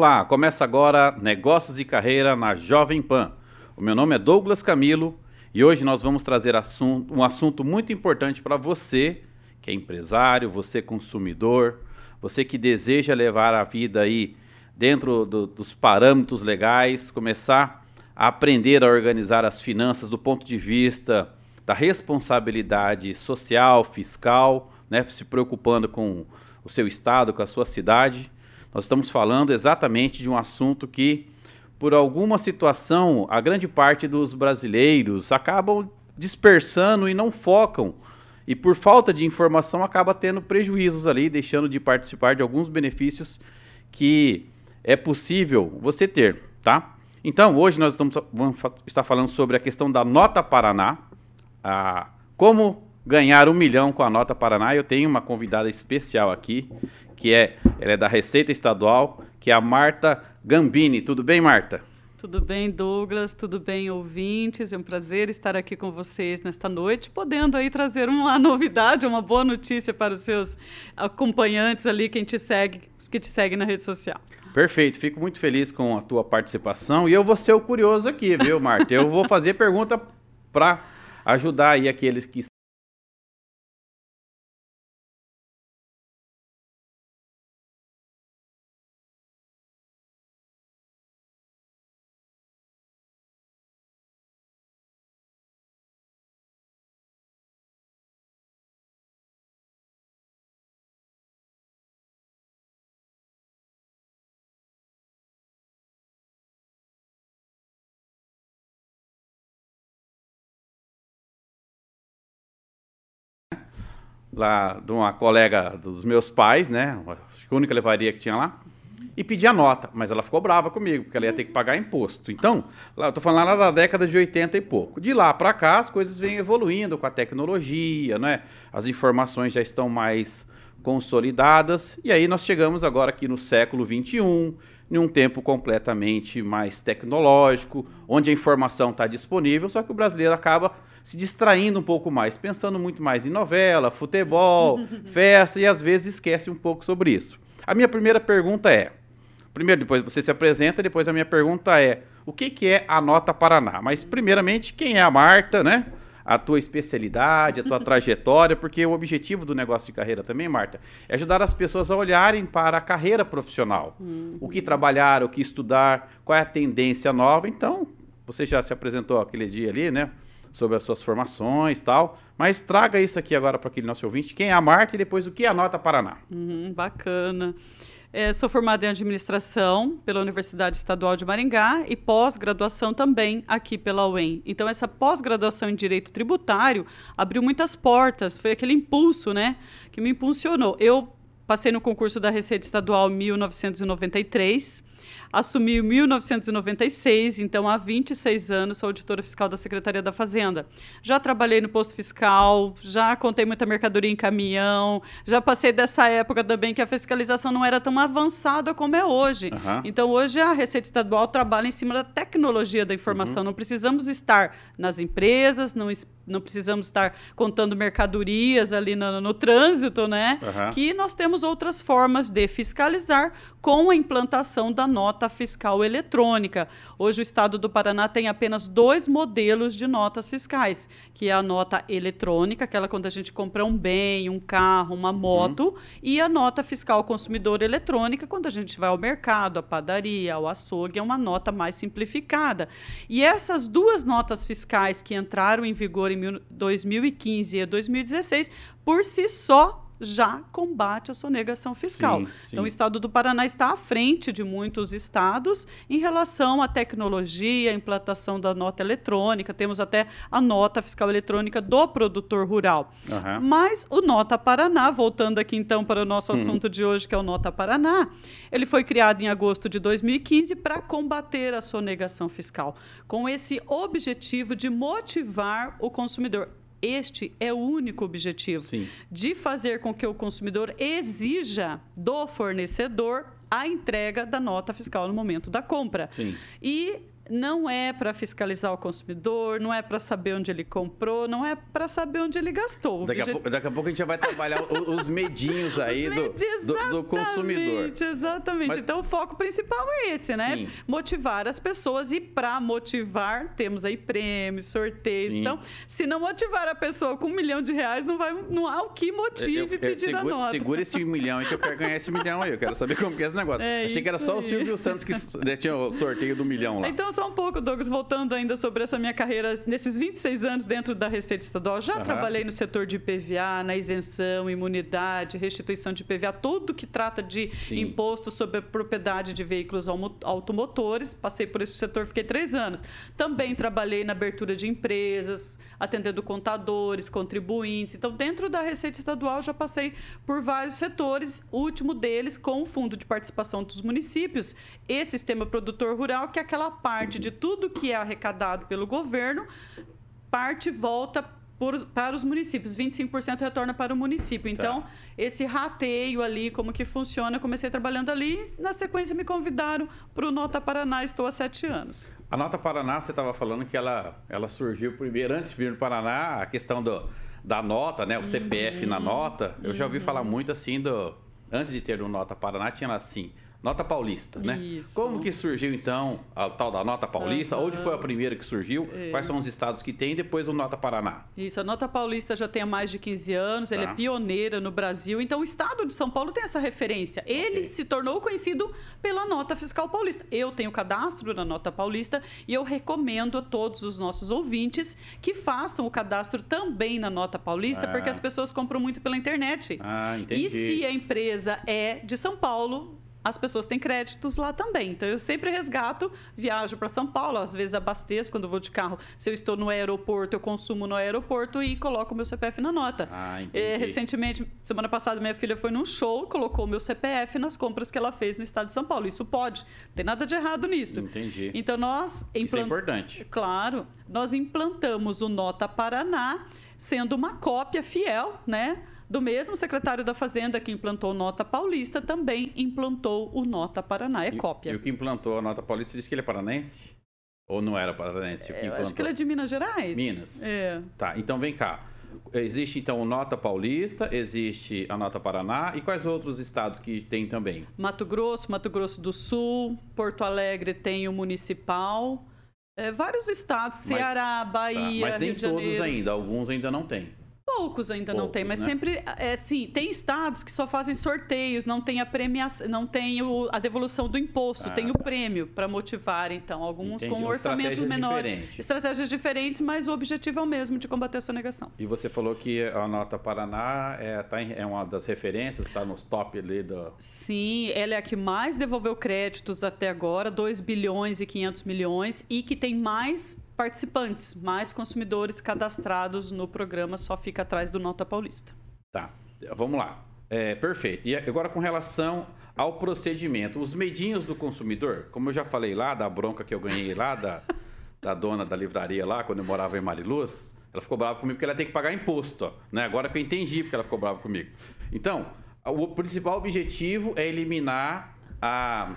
Olá, começa agora Negócios e Carreira na Jovem Pan. O meu nome é Douglas Camilo e hoje nós vamos trazer assunto, um assunto muito importante para você que é empresário, você consumidor, você que deseja levar a vida aí dentro do, dos parâmetros legais, começar a aprender a organizar as finanças do ponto de vista da responsabilidade social, fiscal, né, se preocupando com o seu estado, com a sua cidade. Nós estamos falando exatamente de um assunto que, por alguma situação, a grande parte dos brasileiros acabam dispersando e não focam. E por falta de informação acaba tendo prejuízos ali, deixando de participar de alguns benefícios que é possível você ter, tá? Então, hoje nós estamos, vamos estar falando sobre a questão da Nota Paraná, a, como ganhar um milhão com a Nota Paraná. Eu tenho uma convidada especial aqui, que é, ela é da Receita Estadual, que é a Marta Gambini. Tudo bem, Marta? Tudo bem, Douglas? Tudo bem, ouvintes? É um prazer estar aqui com vocês nesta noite, podendo aí trazer uma novidade, uma boa notícia para os seus acompanhantes ali, quem te segue, os que te seguem na rede social. Perfeito, fico muito feliz com a tua participação e eu vou ser o curioso aqui, viu, Marta? Eu vou fazer pergunta para ajudar aí aqueles que lá de uma colega dos meus pais, né? Acho que a única levaria que tinha lá. E pedi a nota, mas ela ficou brava comigo, porque ela ia ter que pagar imposto. Então, lá, eu tô falando lá da década de 80 e pouco. De lá para cá, as coisas vêm evoluindo com a tecnologia, né? As informações já estão mais consolidadas. E aí nós chegamos agora aqui no século 21, em um tempo completamente mais tecnológico, onde a informação está disponível, só que o brasileiro acaba se distraindo um pouco mais, pensando muito mais em novela, futebol, festa e às vezes esquece um pouco sobre isso. A minha primeira pergunta é: primeiro, depois você se apresenta, depois a minha pergunta é: o que, que é a Nota Paraná? Mas, primeiramente, quem é a Marta, né? A tua especialidade, a tua trajetória, porque o objetivo do negócio de carreira também, Marta, é ajudar as pessoas a olharem para a carreira profissional. Uhum. O que trabalhar, o que estudar, qual é a tendência nova. Então, você já se apresentou aquele dia ali, né? Sobre as suas formações e tal. Mas traga isso aqui agora para aquele nosso ouvinte. Quem é a Marta e depois o que é a Nota Paraná. Uhum, bacana. É, sou formada em administração pela Universidade Estadual de Maringá e pós-graduação também aqui pela UEM. Então, essa pós-graduação em direito tributário abriu muitas portas, foi aquele impulso né, que me impulsionou. Eu passei no concurso da Receita Estadual em 1993 assumi em 1996, então há 26 anos sou auditora fiscal da Secretaria da Fazenda. Já trabalhei no posto fiscal, já contei muita mercadoria em caminhão, já passei dessa época também que a fiscalização não era tão avançada como é hoje. Uhum. Então hoje a Receita Estadual trabalha em cima da tecnologia da informação. Uhum. Não precisamos estar nas empresas, não não precisamos estar contando mercadorias ali no, no trânsito, né? Uhum. Que nós temos outras formas de fiscalizar com a implantação da nota fiscal eletrônica. Hoje o Estado do Paraná tem apenas dois modelos de notas fiscais, que é a nota eletrônica, aquela quando a gente compra um bem, um carro, uma moto, uhum. e a nota fiscal consumidor eletrônica, quando a gente vai ao mercado, à padaria, ao açougue, é uma nota mais simplificada. E essas duas notas fiscais que entraram em vigor em 2015 e 2016, por si só, já combate a sonegação fiscal. Sim, sim. Então, o estado do Paraná está à frente de muitos estados em relação à tecnologia, à implantação da nota eletrônica. Temos até a nota fiscal eletrônica do produtor rural. Uhum. Mas o Nota Paraná, voltando aqui então para o nosso uhum. assunto de hoje, que é o Nota Paraná, ele foi criado em agosto de 2015 para combater a sonegação fiscal, com esse objetivo de motivar o consumidor este é o único objetivo Sim. de fazer com que o consumidor exija do fornecedor a entrega da nota fiscal no momento da compra. Sim. E não é para fiscalizar o consumidor, não é para saber onde ele comprou, não é para saber onde ele gastou. Daqui a, pouco, daqui a, pouco, a gente vai trabalhar os medinhos aí os do, do, do, consumidor. Exatamente. Mas... Então o foco principal é esse, né? Sim. Motivar as pessoas e para motivar temos aí prêmios, sorteios. Sim. Então, se não motivar a pessoa com um milhão de reais, não vai, não há o que motive eu, eu, pedir segura, a nota. Segura esse milhão aí que eu quero ganhar esse milhão aí. Eu quero saber como que é esse negócio. É Achei que era só aí. o Silvio Santos que tinha o sorteio do milhão lá. Então só um pouco, Douglas, voltando ainda sobre essa minha carreira, nesses 26 anos dentro da Receita Estadual, já uhum. trabalhei no setor de IPVA, na isenção, imunidade, restituição de IPVA, tudo que trata de Sim. imposto sobre a propriedade de veículos automotores. Passei por esse setor, fiquei três anos. Também trabalhei na abertura de empresas, atendendo contadores, contribuintes. Então, dentro da Receita Estadual, já passei por vários setores, o último deles com o Fundo de Participação dos Municípios e Sistema Produtor Rural, que é aquela parte de tudo que é arrecadado pelo governo, parte volta por, para os municípios, 25% retorna para o município. Tá. Então, tá. esse rateio ali, como que funciona, comecei trabalhando ali e, na sequência, me convidaram para o Nota Paraná, estou há sete anos. A Nota Paraná, você estava falando que ela, ela surgiu primeiro, antes de vir no Paraná, a questão do, da nota, né, o CPF uhum. na nota, eu já ouvi uhum. falar muito assim do... Antes de ter o Nota Paraná, tinha assim, Nota Paulista, né? Isso. Como que surgiu então a tal da Nota Paulista? Uhum. Onde foi a primeira que surgiu? É. Quais são os estados que tem? E depois o Nota Paraná. Isso, a Nota Paulista já tem há mais de 15 anos, tá. ele é pioneira no Brasil. Então o estado de São Paulo tem essa referência. Ele okay. se tornou conhecido pela Nota Fiscal Paulista. Eu tenho cadastro na Nota Paulista e eu recomendo a todos os nossos ouvintes que façam o cadastro também na Nota Paulista, ah. porque as pessoas compram muito pela internet. Ah, entendi. E se a empresa é de São Paulo, as pessoas têm créditos lá também. Então eu sempre resgato, viajo para São Paulo, às vezes abasteço quando vou de carro. Se eu estou no aeroporto, eu consumo no aeroporto e coloco o meu CPF na nota. Ah, entendi. É, recentemente, semana passada, minha filha foi num show, colocou o meu CPF nas compras que ela fez no estado de São Paulo. Isso pode, não tem nada de errado nisso. Entendi. Então nós implant... Isso é importante. Claro, nós implantamos o Nota Paraná, sendo uma cópia fiel, né? Do mesmo secretário da Fazenda que implantou Nota Paulista, também implantou o Nota Paraná. É e, cópia. E o que implantou a Nota Paulista disse que ele é paranense? Ou não era paranense? É, eu acho que ele é de Minas Gerais. Minas? É. Tá, então vem cá. Existe então o Nota Paulista, existe a Nota Paraná e quais outros estados que tem também? Mato Grosso, Mato Grosso do Sul, Porto Alegre tem o Municipal, é, vários estados, Ceará, mas, Bahia, tá, mas nem todos ainda, alguns ainda não tem. Poucos ainda Poucos, não tem, mas né? sempre é sim, tem estados que só fazem sorteios, não tem a premiação, não tem o, a devolução do imposto, ah, tem o tá. prêmio para motivar, então, alguns Entendi. com orçamentos estratégias menores. Diferentes. Estratégias diferentes, mas o objetivo é o mesmo de combater a sonegação. E você falou que a nota Paraná é, tá em, é uma das referências, está nos top ali do. Sim, ela é a que mais devolveu créditos até agora, 2 bilhões e 500 milhões, e que tem mais participantes, mais consumidores cadastrados no programa só fica atrás do Nota Paulista. Tá, vamos lá. É, perfeito. E agora com relação ao procedimento, os medinhos do consumidor, como eu já falei lá da bronca que eu ganhei lá da, da dona da livraria lá, quando eu morava em Mariluz, ela ficou brava comigo porque ela tem que pagar imposto. Ó, né? Agora que eu entendi porque ela ficou brava comigo. Então, o principal objetivo é eliminar a,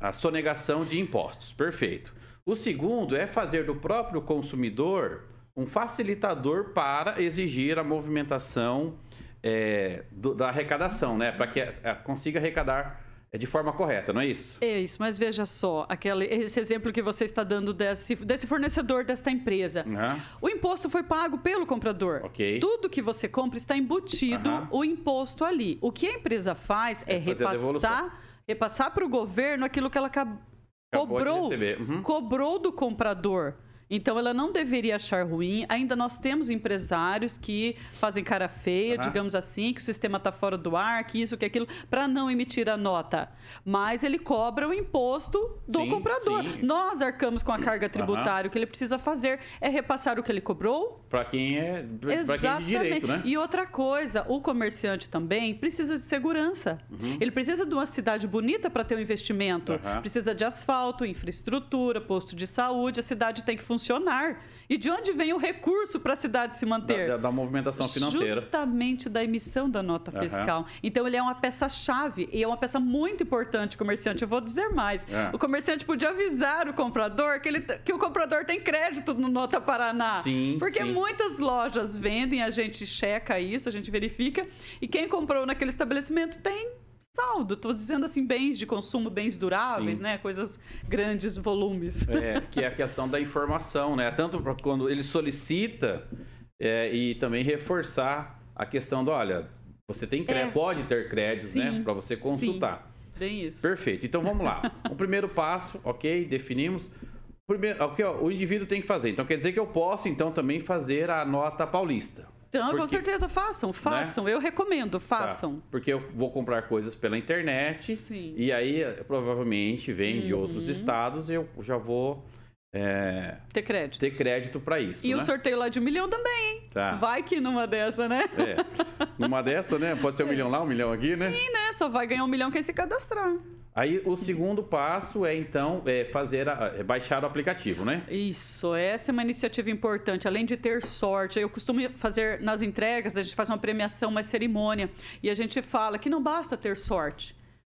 a sonegação de impostos. Perfeito. O segundo é fazer do próprio consumidor um facilitador para exigir a movimentação é, do, da arrecadação, né? Para que a, a consiga arrecadar é de forma correta, não é isso? É isso, mas veja só, aquele, esse exemplo que você está dando desse, desse fornecedor desta empresa. Uhum. O imposto foi pago pelo comprador. Okay. Tudo que você compra está embutido uhum. o imposto ali. O que a empresa faz é, é repassar, repassar para o governo aquilo que ela acabou cobrou, uhum. cobrou do comprador. Então ela não deveria achar ruim. Ainda nós temos empresários que fazem cara feia, uhum. digamos assim, que o sistema está fora do ar, que isso, que aquilo, para não emitir a nota. Mas ele cobra o imposto do sim, comprador. Sim. Nós arcamos com a carga tributária. Uhum. O que ele precisa fazer é repassar o que ele cobrou. Para quem é para quem é de direito, né? E outra coisa, o comerciante também precisa de segurança. Uhum. Ele precisa de uma cidade bonita para ter um investimento. Precisa de asfalto, infraestrutura, posto de saúde. A cidade tem que funcionar funcionar. E de onde vem o recurso para a cidade se manter? Da, da, da, movimentação financeira. Justamente da emissão da nota fiscal. Uhum. Então, ele é uma peça-chave e é uma peça muito importante, comerciante. Eu vou dizer mais. É. O comerciante podia avisar o comprador que, ele, que o comprador tem crédito no Nota Paraná. Sim, Porque sim. muitas lojas vendem, a gente checa isso, a gente verifica. E quem comprou naquele estabelecimento tem saldo. Estou dizendo assim, bens de consumo, bens duráveis, Sim. né? Coisas grandes volumes. É, que é a questão da informação, né? Tanto quando ele solicita é, e também reforçar a questão do, olha, você tem crédito, é. pode ter créditos, né? Para você consultar. Sim. Bem isso. Perfeito. Então vamos lá. o primeiro passo, ok, definimos. Primeiro, o que o indivíduo tem que fazer. Então quer dizer que eu posso então também fazer a nota paulista. Então, porque, com certeza, façam, né? façam. Né? Eu recomendo, façam. Tá, porque eu vou comprar coisas pela internet Sim. e aí provavelmente vem uhum. de outros estados e eu já vou é, ter crédito. Ter crédito para isso. E né? o sorteio lá de um milhão também, hein? Tá. Vai que numa dessa, né? É. Numa dessa, né? Pode ser um é. milhão lá, um milhão aqui, né? Sim, né? Só vai ganhar um milhão quem se cadastrar. Aí o segundo passo é então é fazer a, é baixar o aplicativo, né? Isso, essa é uma iniciativa importante. Além de ter sorte, eu costumo fazer nas entregas, a gente faz uma premiação, uma cerimônia, e a gente fala que não basta ter sorte.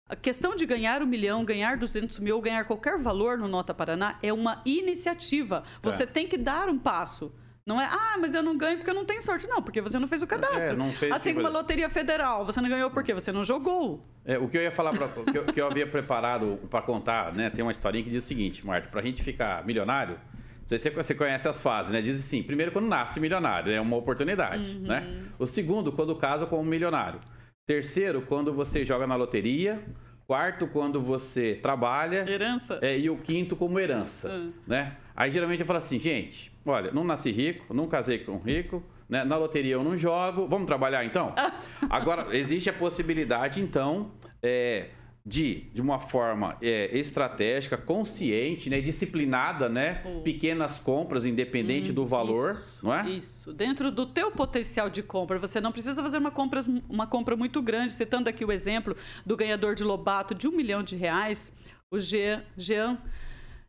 A questão de ganhar um milhão, ganhar 200 mil, ganhar qualquer valor no Nota Paraná é uma iniciativa. Você é. tem que dar um passo. Não é, ah, mas eu não ganho porque eu não tenho sorte. Não, porque você não fez o cadastro. É, fez assim como a Loteria Federal, você não ganhou porque você não jogou. É, o que eu ia falar, pra, que, eu, que eu havia preparado para contar, né? Tem uma historinha que diz o seguinte, Marta, para a gente ficar milionário, você conhece as fases, né? Diz assim, primeiro quando nasce milionário, é uma oportunidade, uhum. né? O segundo, quando casa como milionário. Terceiro, quando você joga na loteria. Quarto, quando você trabalha. Herança. É, e o quinto, como herança. Uhum. Né? Aí geralmente eu falo assim, gente, olha, não nasci rico, não casei com rico, né? na loteria eu não jogo, vamos trabalhar então? Agora, existe a possibilidade, então, é, de, de uma forma é, estratégica, consciente, né, disciplinada, né, oh. pequenas compras, independente hum, do valor, isso, não é? Isso, dentro do teu potencial de compra, você não precisa fazer uma compra, uma compra muito grande, citando aqui o exemplo do ganhador de Lobato de um milhão de reais, o Jean, Jean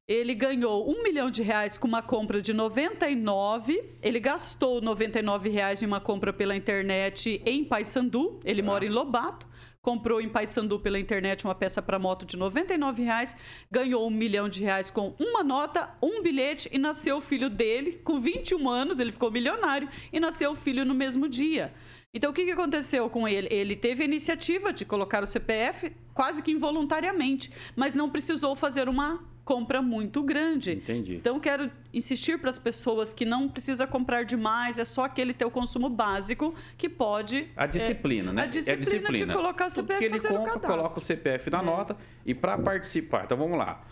ele ganhou um milhão de reais com uma compra de 99. Ele gastou 99 reais em uma compra pela internet em Paysandu. Ele ah. mora em Lobato comprou em Paysandu pela internet uma peça para moto de 99 reais, ganhou um milhão de reais com uma nota, um bilhete e nasceu o filho dele com 21 anos, ele ficou milionário e nasceu o filho no mesmo dia. Então, o que, que aconteceu com ele? Ele teve a iniciativa de colocar o CPF quase que involuntariamente, mas não precisou fazer uma compra muito grande. Entendi. Então, quero insistir para as pessoas que não precisa comprar demais, é só aquele teu consumo básico que pode... A disciplina, é, né? A disciplina, é a disciplina de colocar o CPF Porque ele compra, coloca o CPF na é. nota e para participar... Então, vamos lá.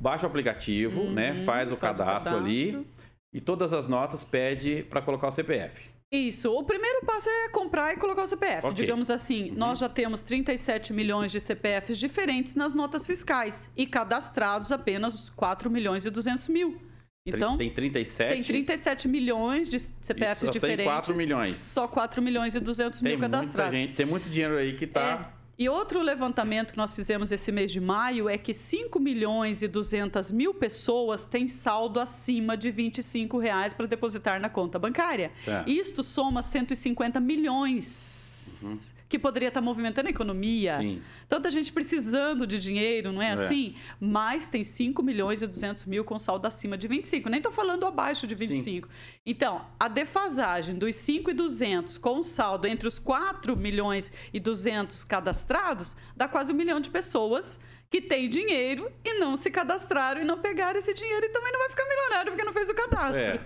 Baixa o aplicativo, uhum, né? Faz o faz cadastro, o cadastro ali e todas as notas pede para colocar o CPF. Isso. O primeiro passo é comprar e colocar o CPF. Okay. Digamos assim, uhum. nós já temos 37 milhões de CPFs diferentes nas notas fiscais e cadastrados apenas 4 milhões e 200 mil. Então, tem 37? Tem 37 milhões de CPFs só diferentes. Tem 4 milhões. Só 4 milhões e 200 tem mil cadastrados. Gente, tem muito dinheiro aí que está... É. E outro levantamento que nós fizemos esse mês de maio é que 5 milhões e 200 mil pessoas têm saldo acima de 25 reais para depositar na conta bancária. É. Isto soma 150 milhões. Uhum que poderia estar movimentando a economia. Sim. Tanta gente precisando de dinheiro, não é, é, assim? Mas tem 5 milhões e 200 mil com saldo acima de 25. Nem estou falando abaixo de 25. Sim. Então, a defasagem dos 5 e 200 com saldo entre os 4 milhões e 200 cadastrados dá quase um milhão de pessoas que tem dinheiro e não se cadastraram e não pegaram esse dinheiro e também não vai ficar milionário porque não fez o cadastro. É.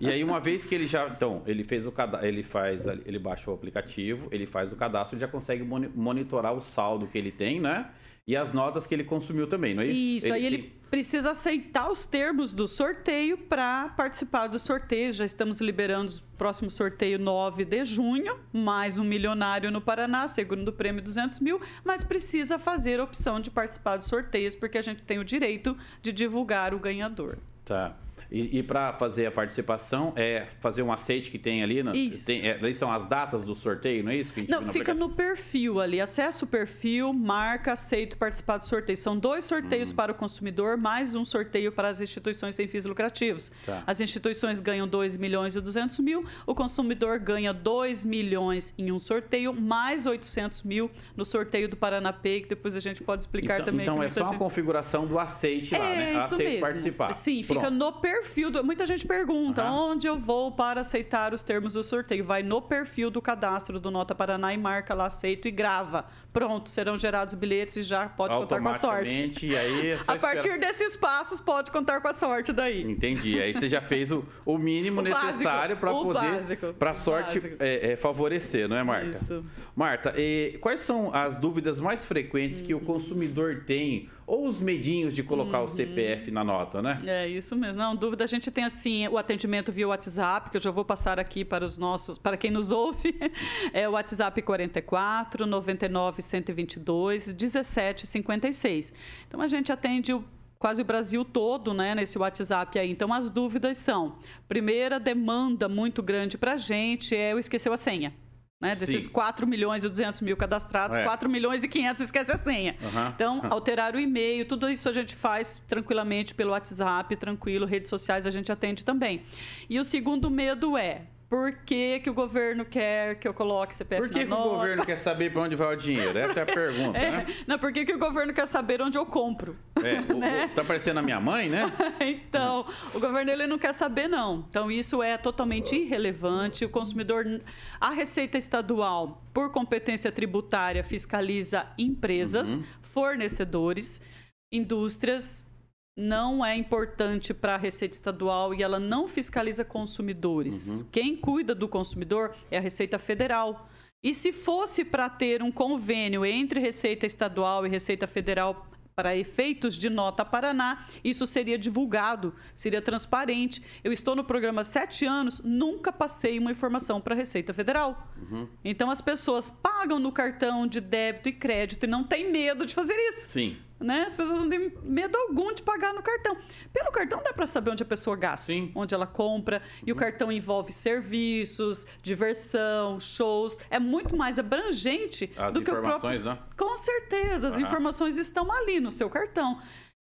E aí uma vez que ele já, então, ele fez o cadastro, ele faz, ele baixa o aplicativo, ele faz o cadastro, ele já consegue monitorar o saldo que ele tem, né? E as notas que ele consumiu também, não é isso? Isso, ele, aí ele precisa aceitar os termos do sorteio para participar do sorteio. Já estamos liberando o próximo sorteio 9 de junho, mais um milionário no Paraná, segundo prêmio 200 mil, mas precisa fazer a opção de participar dos sorteios, porque a gente tem o direito de divulgar o ganhador. Tá. E, e para fazer a participação, é fazer um aceite que tem ali. Na, Isso. Tem, é, ali são as datas do sorteio, não é isso? Que a gente Não, fica no perfil ali. Acessa o perfil, marca, aceito participar do sorteio. São dois sorteios Uhum. para o consumidor, mais um sorteio para as instituições sem fins lucrativos. Tá. As instituições ganham 2 milhões e 200 mil, o consumidor ganha 2 milhões em um sorteio, mais 800 mil no sorteio do Paranapay, que depois a gente pode explicar Então, também. então é só uma gente- configuração do aceite lá, é né? isso Aceito mesmo. participar. Sim, fica Pronto. no perfil. Do... Muita gente pergunta Aham. onde eu vou para aceitar os termos do sorteio. Vai no perfil do cadastro do Nota Paraná e marca lá aceito e grava. Pronto, serão gerados bilhetes e já pode contar com a sorte. E aí é A partir esperar. desses passos, pode contar com a sorte daí. Entendi. Aí você já fez o, o mínimo O necessário para poder, para a sorte é, é, favorecer, não é, Marta? Isso. Marta, e quais são as dúvidas mais frequentes que o Uhum. consumidor tem ou os medinhos de colocar Uhum. o CPF na nota, né? É isso mesmo. Não, dúvida. A gente tem assim o atendimento via WhatsApp, que eu já vou passar aqui para os nossos, para quem nos ouve. É o WhatsApp 44 99 122 17 56. Então a gente atende o quase o Brasil todo, né, nesse WhatsApp aí. Então as dúvidas são: primeira demanda muito grande para a gente é o esqueceu a senha. Né, desses Sim. 4 milhões e 200 mil cadastrados, É. 4 milhões e 500 esquece a senha. Aham. Então, alterar o e-mail, tudo isso a gente faz tranquilamente pelo WhatsApp, tranquilo, redes sociais a gente atende também. E o segundo medo é, por que, que o governo quer que eu coloque CPF Por que, na que o nota? governo quer saber para onde vai o dinheiro? Essa é a pergunta, É, né? não, por que, que o governo quer saber onde eu compro? É, o- né? o- tá parecendo a minha mãe, né? então, o governo ele não quer saber não. Então isso é totalmente irrelevante. O consumidor, a Receita Estadual, por competência tributária, fiscaliza empresas, Uhum. fornecedores, indústrias. Não é importante para a Receita Estadual e ela não fiscaliza consumidores. Uhum. Quem cuida do consumidor é a Receita Federal. E se fosse para ter um convênio entre Receita Estadual e Receita Federal para efeitos de nota Paraná, isso seria divulgado, seria transparente. Eu estou no programa há sete anos, nunca passei uma informação para a Receita Federal. Então as pessoas pagam no cartão de débito e crédito e não têm medo de fazer isso. Sim. Né? As pessoas não têm medo algum de pagar no cartão. Pelo cartão dá para saber onde a pessoa gasta, Sim. onde ela compra. E o cartão envolve serviços, diversão, shows. É muito mais abrangente As do que o próprio. informações, né? Com certeza, as Aham. informações estão ali no seu cartão.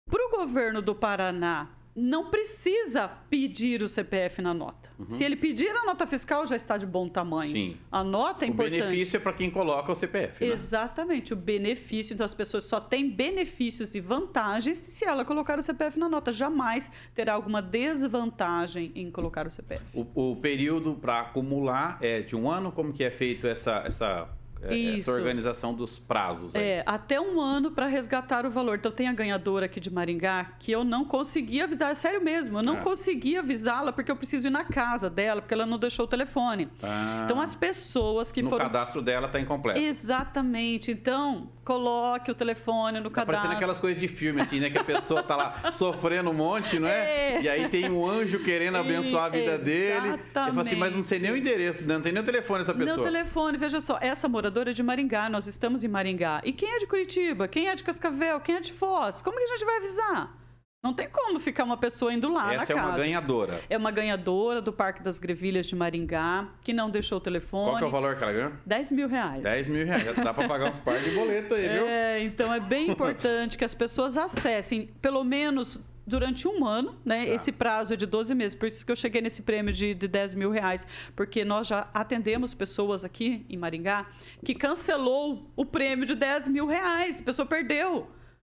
Para o governo do Paraná, não precisa pedir o CPF na nota. Se ele pedir a nota fiscal, já está de bom tamanho. Uhum. Sim. A nota é o importante. benefício é para quem coloca o CPF, né? Exatamente, o benefício. Então, as pessoas só têm benefícios e vantagens se ela colocar o CPF na nota. Jamais terá alguma desvantagem em colocar o CPF. O, o período para acumular é de um ano? Como que é feito essa, essa, Isso. essa organização dos prazos? Aí? É, até um ano para resgatar o valor. Então, tem a ganhadora aqui de Maringá que eu não consegui avisar, é sério mesmo, eu não Ah. consegui avisá-la porque eu preciso ir na casa dela, porque ela não deixou o telefone. Ah. Então, as pessoas que no foram. cadastro dela está incompleto. Exatamente. Então, coloque o telefone no Tá cadastro. parecendo aquelas coisas de filme, assim, né? Que a pessoa tá lá sofrendo um monte, não é? É. E aí tem um anjo querendo abençoar a vida dele. Eu falo assim, mas não sei nem o endereço, não tem nem o telefone dessa pessoa. Não, telefone, veja só, essa moradora é de Maringá, nós estamos em Maringá. E quem é de Curitiba? Quem é de Cascavel? Quem é de Foz? Como que a gente vai avisar? Não tem como ficar uma pessoa indo lá Essa é na casa. uma ganhadora. É uma ganhadora do Parque das Grevilhas de Maringá, que não deixou o telefone. Qual que é o valor que ela ganhou? 10 mil reais. 10 mil reais. Dá pra pagar uns par de boleto aí, viu? É, então é bem importante que as pessoas acessem, pelo menos durante um ano, né? Tá. Esse prazo é de 12 meses. Por isso que eu cheguei nesse prêmio de, de 10 mil reais. Porque nós já atendemos pessoas aqui em Maringá que cancelou o prêmio de 10 mil reais. A pessoa perdeu.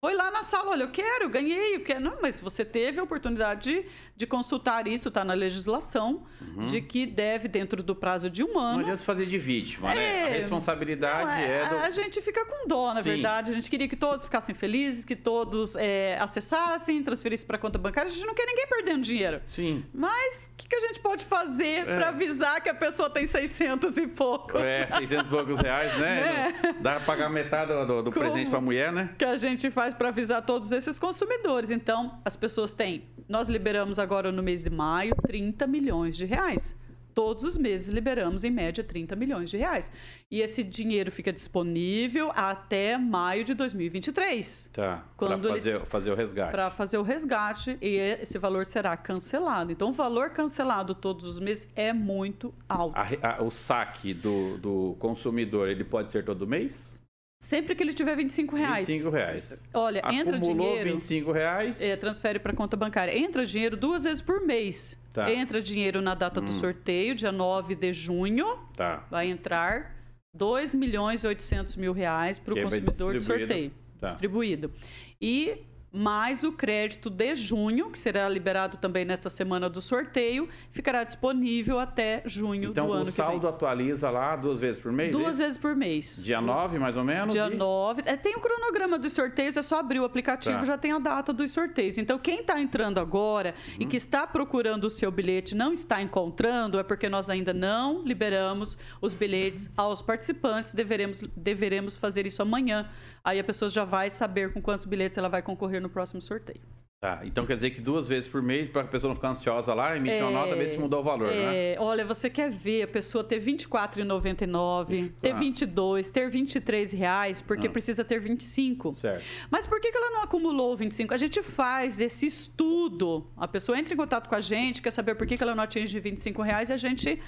Foi lá na sala, olha, eu quero, eu ganhei, eu quero. Não, mas você teve a oportunidade de, de consultar isso, está na legislação, de que deve, dentro do prazo de um Uhum. Não ano, adianta se fazer de vítima, né? A É. responsabilidade não, é, do. A gente fica com dó, na Sim. verdade. A gente queria que todos ficassem felizes, que todos é, acessassem, transferissem para conta bancária. A gente não quer ninguém perdendo dinheiro. Sim. Mas o que, que a gente pode fazer para avisar que a pessoa tem 600 e pouco? É, 600 e poucos reais, né? Dá pra pagar metade do, do presente pra mulher, né? que a gente faz para avisar todos esses consumidores. Então, as pessoas têm. Nós liberamos agora no mês de maio 30 milhões de reais. Todos os meses liberamos, em média, 30 milhões de reais. E esse dinheiro fica disponível até maio de 2023. Tá. Para fazer, fazer o resgate. Para fazer o resgate e esse valor será cancelado. Então, o valor cancelado todos os meses é muito alto. A, a, o saque do, do consumidor, ele pode ser todo mês? Sempre que ele tiver 25 reais. 25 reais. Olha, Acumulou entra dinheiro. 25 reais. É, transfere para conta bancária. Entra dinheiro duas vezes por mês. Tá. Entra dinheiro na data hum. do sorteio, dia 9 de junho. Tá. Vai entrar 2 milhões e 800 mil reais para o consumidor de sorteio. Tá. Distribuído. E mais o crédito de junho, que será liberado também nesta semana do sorteio, ficará disponível até junho então, do ano que vem. Então, o saldo atualiza lá duas vezes por mês? Duas é vezes por mês. Dia 9, mais ou menos? Dia e... 9. É, tem o cronograma dos sorteios, é só abrir o aplicativo, tá. já tem a data dos sorteios. Então, quem está entrando agora uhum. e que está procurando o seu bilhete não está encontrando, é porque nós ainda não liberamos os bilhetes aos participantes. Deveremos, deveremos fazer isso amanhã. Aí a pessoa já vai saber com quantos bilhetes ela vai concorrer no próximo sorteio. Tá, então quer dizer que duas vezes por mês, para a pessoa não ficar ansiosa lá, emitir é, uma nota, ver se mudou o valor, é, né? Olha, você quer ver a pessoa ter R$24,99, ter 22, ter 23 reais, porque ah. precisa ter 25. Certo. Mas por que, que ela não acumulou 25? A gente faz esse estudo. A pessoa entra em contato com a gente, quer saber por que, que ela não atinge 25 reais e a gente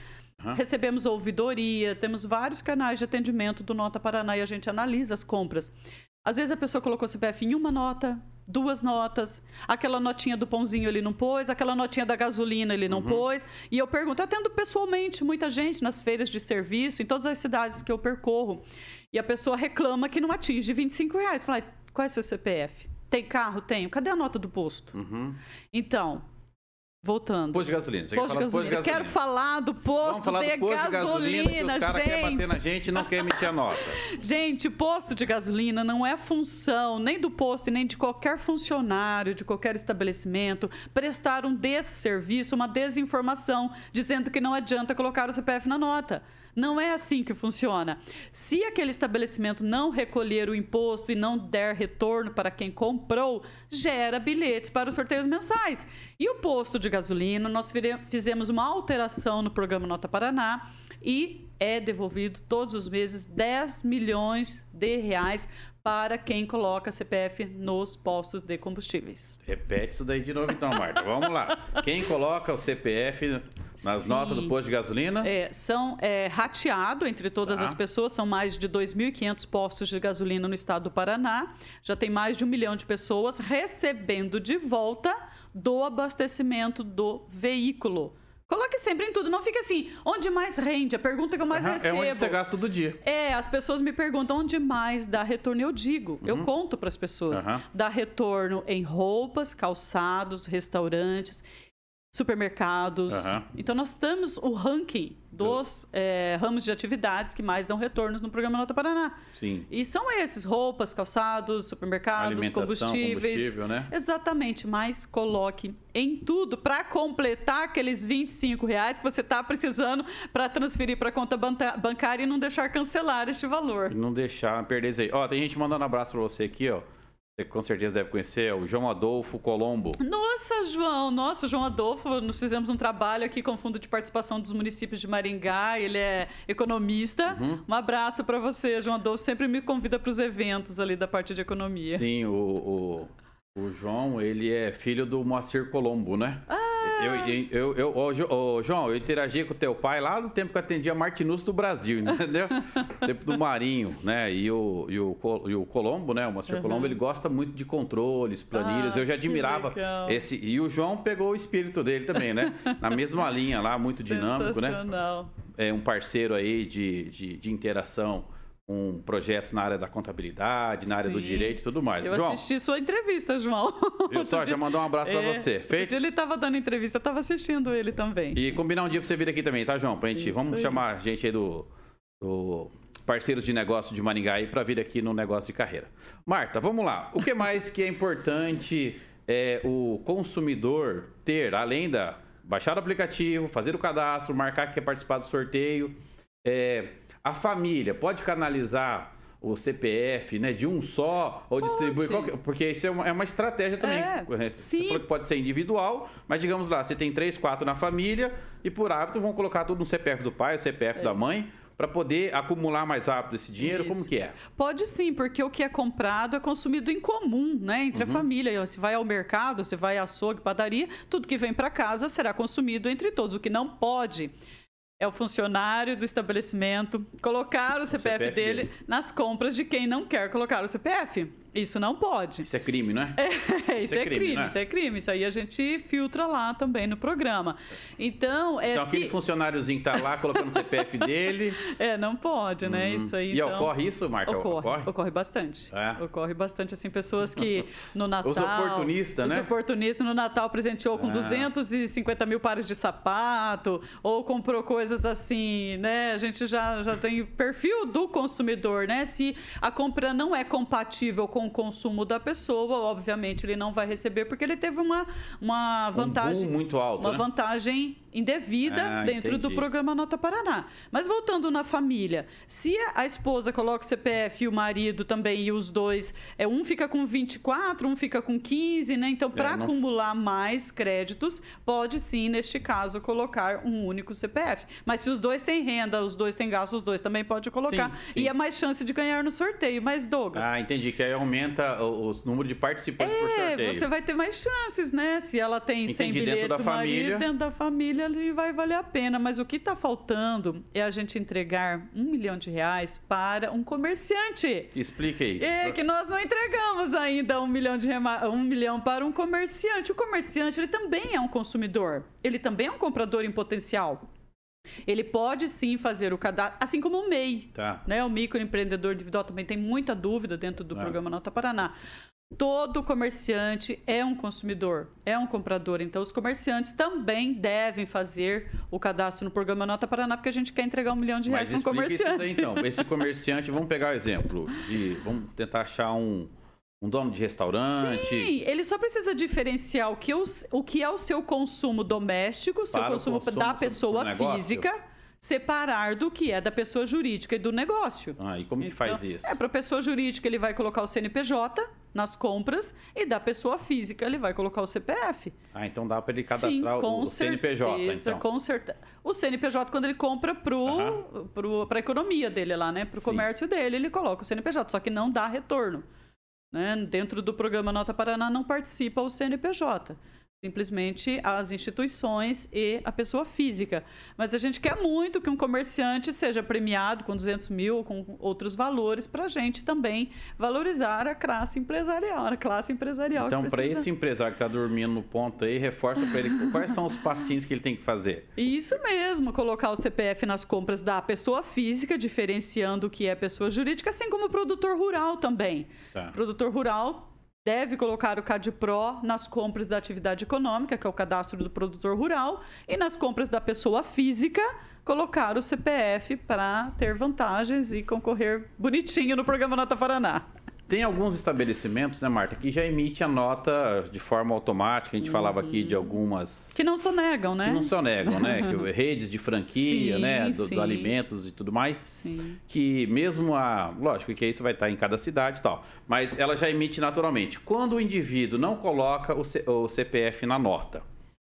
Uhum. Recebemos ouvidoria, temos vários canais de atendimento do Nota Paraná e a gente analisa as compras. Às vezes a pessoa colocou CPF em uma nota, duas notas, aquela notinha do pãozinho ele não pôs, aquela notinha da gasolina ele não uhum. pôs. E eu pergunto, atendo pessoalmente muita gente nas feiras de serviço, em todas as cidades que eu percorro. E a pessoa reclama que não atinge 25 reais. Fala, qual é seu CPF? Tem carro? Tenho. Cadê a nota do posto? Uhum. Então, Voltando. Posto de gasolina. Você posto, de gasolina. posto de gasolina. Quero falar do posto falar de do posto gasolina, de gasolina que os caras querem bater na gente e não querem emitir a nota. Gente, posto de gasolina não é função nem do posto e nem de qualquer funcionário de qualquer estabelecimento prestar um desse serviço, uma desinformação, dizendo que não adianta colocar o CPF na nota. Não é assim que funciona. Se aquele estabelecimento não recolher o imposto e não der retorno para quem comprou, gera bilhetes para os sorteios mensais. E o posto de gasolina, nós fizemos uma alteração no programa Nota Paraná e é devolvido todos os meses 10 milhões de reais para quem coloca CPF nos postos de combustíveis. Repete isso daí de novo então, Marta. Vamos lá. Quem coloca o CPF nas Sim. notas do posto de gasolina? É, são é, rateado entre todas tá. as pessoas, são mais de 2.500 postos de gasolina no estado do Paraná. Já tem mais de um milhão de pessoas recebendo de volta do abastecimento do veículo. Coloque sempre em tudo, não fique assim, onde mais rende? A pergunta que eu mais uhum, recebo. É onde você gasta todo dia. É, as pessoas me perguntam onde mais dá retorno. Eu digo, uhum. eu conto para as pessoas. Uhum. Dá retorno em roupas, calçados, restaurantes supermercados. Uhum. Então, nós temos o ranking dos é, ramos de atividades que mais dão retornos no programa Nota Paraná. Sim. E são esses: roupas, calçados, supermercados, combustíveis. Né? Exatamente, mas coloque em tudo para completar aqueles 25 reais que você está precisando para transferir para a conta bancária e não deixar cancelar este valor. Não deixar perder isso aí. Ó, tem gente mandando um abraço para você aqui, ó. Você com certeza deve conhecer, é o João Adolfo Colombo. Nossa, João! Nossa, João Adolfo, nós fizemos um trabalho aqui com o Fundo de Participação dos Municípios de Maringá, ele é economista. Uhum. Um abraço para você, João Adolfo, sempre me convida para os eventos ali da parte de economia. Sim, o, o, o João, ele é filho do Moacir Colombo, né? Ah! Eu, eu, eu, eu, João, eu interagi com teu pai lá no tempo que atendia Martinus do Brasil, entendeu? tempo do Marinho, né? E o, e o, e o Colombo, né? O Moacir uhum. Colombo, ele gosta muito de controles, planilhas. Ah, eu já admirava esse. E o João pegou o espírito dele também, né? Na mesma linha lá, muito dinâmico, né? É um parceiro aí de, de, de interação com projetos na área da contabilidade, na área Sim. do direito e tudo mais. Eu João, assisti sua entrevista, João. Viu só? Já mandou um abraço é, para você. Feito? Ele estava dando entrevista, eu estava assistindo ele também. E combinar um dia para você vir aqui também, tá, João? Pra gente, Isso vamos aí. chamar a gente aí do, do parceiros de negócio de Maringá aí para vir aqui no negócio de carreira. Marta, vamos lá. O que mais que é importante é, o consumidor ter, além da baixar o aplicativo, fazer o cadastro, marcar que quer participar do sorteio, é, a família pode canalizar o CPF, né, de um só, ou distribuir qualquer, porque isso é uma, é uma estratégia também. É, você sim. pode ser individual, mas digamos lá, você tem três, quatro na família e por hábito vão colocar tudo no CPF do pai, o CPF é. da mãe, para poder acumular mais rápido esse dinheiro? Isso. Como que é? Pode sim, porque o que é comprado é consumido em comum, né, entre uhum. a família. Se vai ao mercado, se vai a açougue, padaria, tudo que vem para casa será consumido entre todos. O que não pode é o funcionário do estabelecimento colocar o CPF, o CPF dele, dele nas compras de quem não quer colocar o CPF. Isso não pode. Isso é crime, não é? é isso, isso, é, crime, crime é? isso é crime. Isso aí a gente filtra lá também no programa. Então, é Então, se... aquele funcionáriozinho tá lá colocando o CPF dele... É, não pode, né? Hum. Isso aí, E então... ocorre isso, Marca? Ocorre, ocorre, ocorre bastante. É. Ocorre bastante, assim, pessoas que no Natal... Os oportunistas, né? Os oportunistas no Natal presenteou com é. 250 mil pares de sapato, ou comprou coisas assim, né? A gente já, já tem perfil do consumidor, né? Se a compra não é compatível com o consumo da pessoa, obviamente ele não vai receber porque ele teve uma, uma vantagem um muito alto, uma né? vantagem indevida ah, dentro entendi. do programa Nota Paraná. Mas voltando na família, se a esposa coloca o CPF e o marido também e os dois, é um fica com 24, um fica com 15, né? Então, para é, não... acumular mais créditos, pode sim, neste caso, colocar um único CPF. Mas se os dois têm renda, os dois têm gasto, os dois também pode colocar. Sim, sim. E é mais chance de ganhar no sorteio. Mas, Douglas. Ah, entendi. Que aí aumenta o, o número de participantes é, por sorteio. Você vai ter mais chances, né? Se ela tem entendi, 100 bilhetes, dentro da família... marido, dentro da família ali vai valer a pena. Mas o que está faltando é a gente entregar um milhão de reais para um comerciante. Explique aí. É que nós não entregamos ainda um milhão, de um milhão para um comerciante. O comerciante ele também é um consumidor. Ele também é um comprador em potencial. Ele pode sim fazer o cadastro, assim como o MEI. Tá. Né? O microempreendedor individual também tem muita dúvida dentro do é. programa Nota Paraná. Todo comerciante é um consumidor, é um comprador. Então, os comerciantes também devem fazer o cadastro no programa Nota Paraná, porque a gente quer entregar um milhão de reais para um comerciante. Daí, então, esse comerciante, vamos pegar o exemplo de. Vamos tentar achar um, um dono de restaurante. Sim, ele só precisa diferenciar o que, o, o que é o seu consumo doméstico, o seu consumo, consumo, da pessoa física separar do que é da pessoa jurídica e do negócio. Ah, e como então, que faz isso? É, para a pessoa jurídica ele vai colocar o CNPJ nas compras e da pessoa física ele vai colocar o CPF. Ah, então dá para ele cadastrar Sim, o, o CNPJ, então. com certeza. O CNPJ quando ele compra pro, uhum. pro, para a economia dele lá, né, para o comércio dele, ele coloca o CNPJ, só que não dá retorno. Né? Dentro do programa Nota Paraná não participa o CNPJ simplesmente as instituições e a pessoa física. Mas a gente quer muito que um comerciante seja premiado com 200 mil, com outros valores, para a gente também valorizar a classe empresarial, a classe empresarial. Então, para esse empresário que está dormindo no ponto aí, reforça para ele quais são os passinhos que ele tem que fazer. Isso mesmo, colocar o CPF nas compras da pessoa física, diferenciando o que é pessoa jurídica, assim como o produtor rural também. Tá. produtor rural deve colocar o CADPRO nas compras da atividade econômica, que é o cadastro do produtor rural, e nas compras da pessoa física, colocar o CPF para ter vantagens e concorrer bonitinho no programa Nota Paraná. Tem alguns estabelecimentos, né, Marta, que já emite a nota de forma automática. A gente uhum. falava aqui de algumas. Que não sonegam, né? Que não sonegam, né? que, redes de franquia, sim, né? Do, do, alimentos e tudo mais. Sim. Que mesmo a. Lógico que isso vai estar em cada cidade e tal. Mas ela já emite naturalmente. Quando o indivíduo não coloca o, C, o CPF na nota.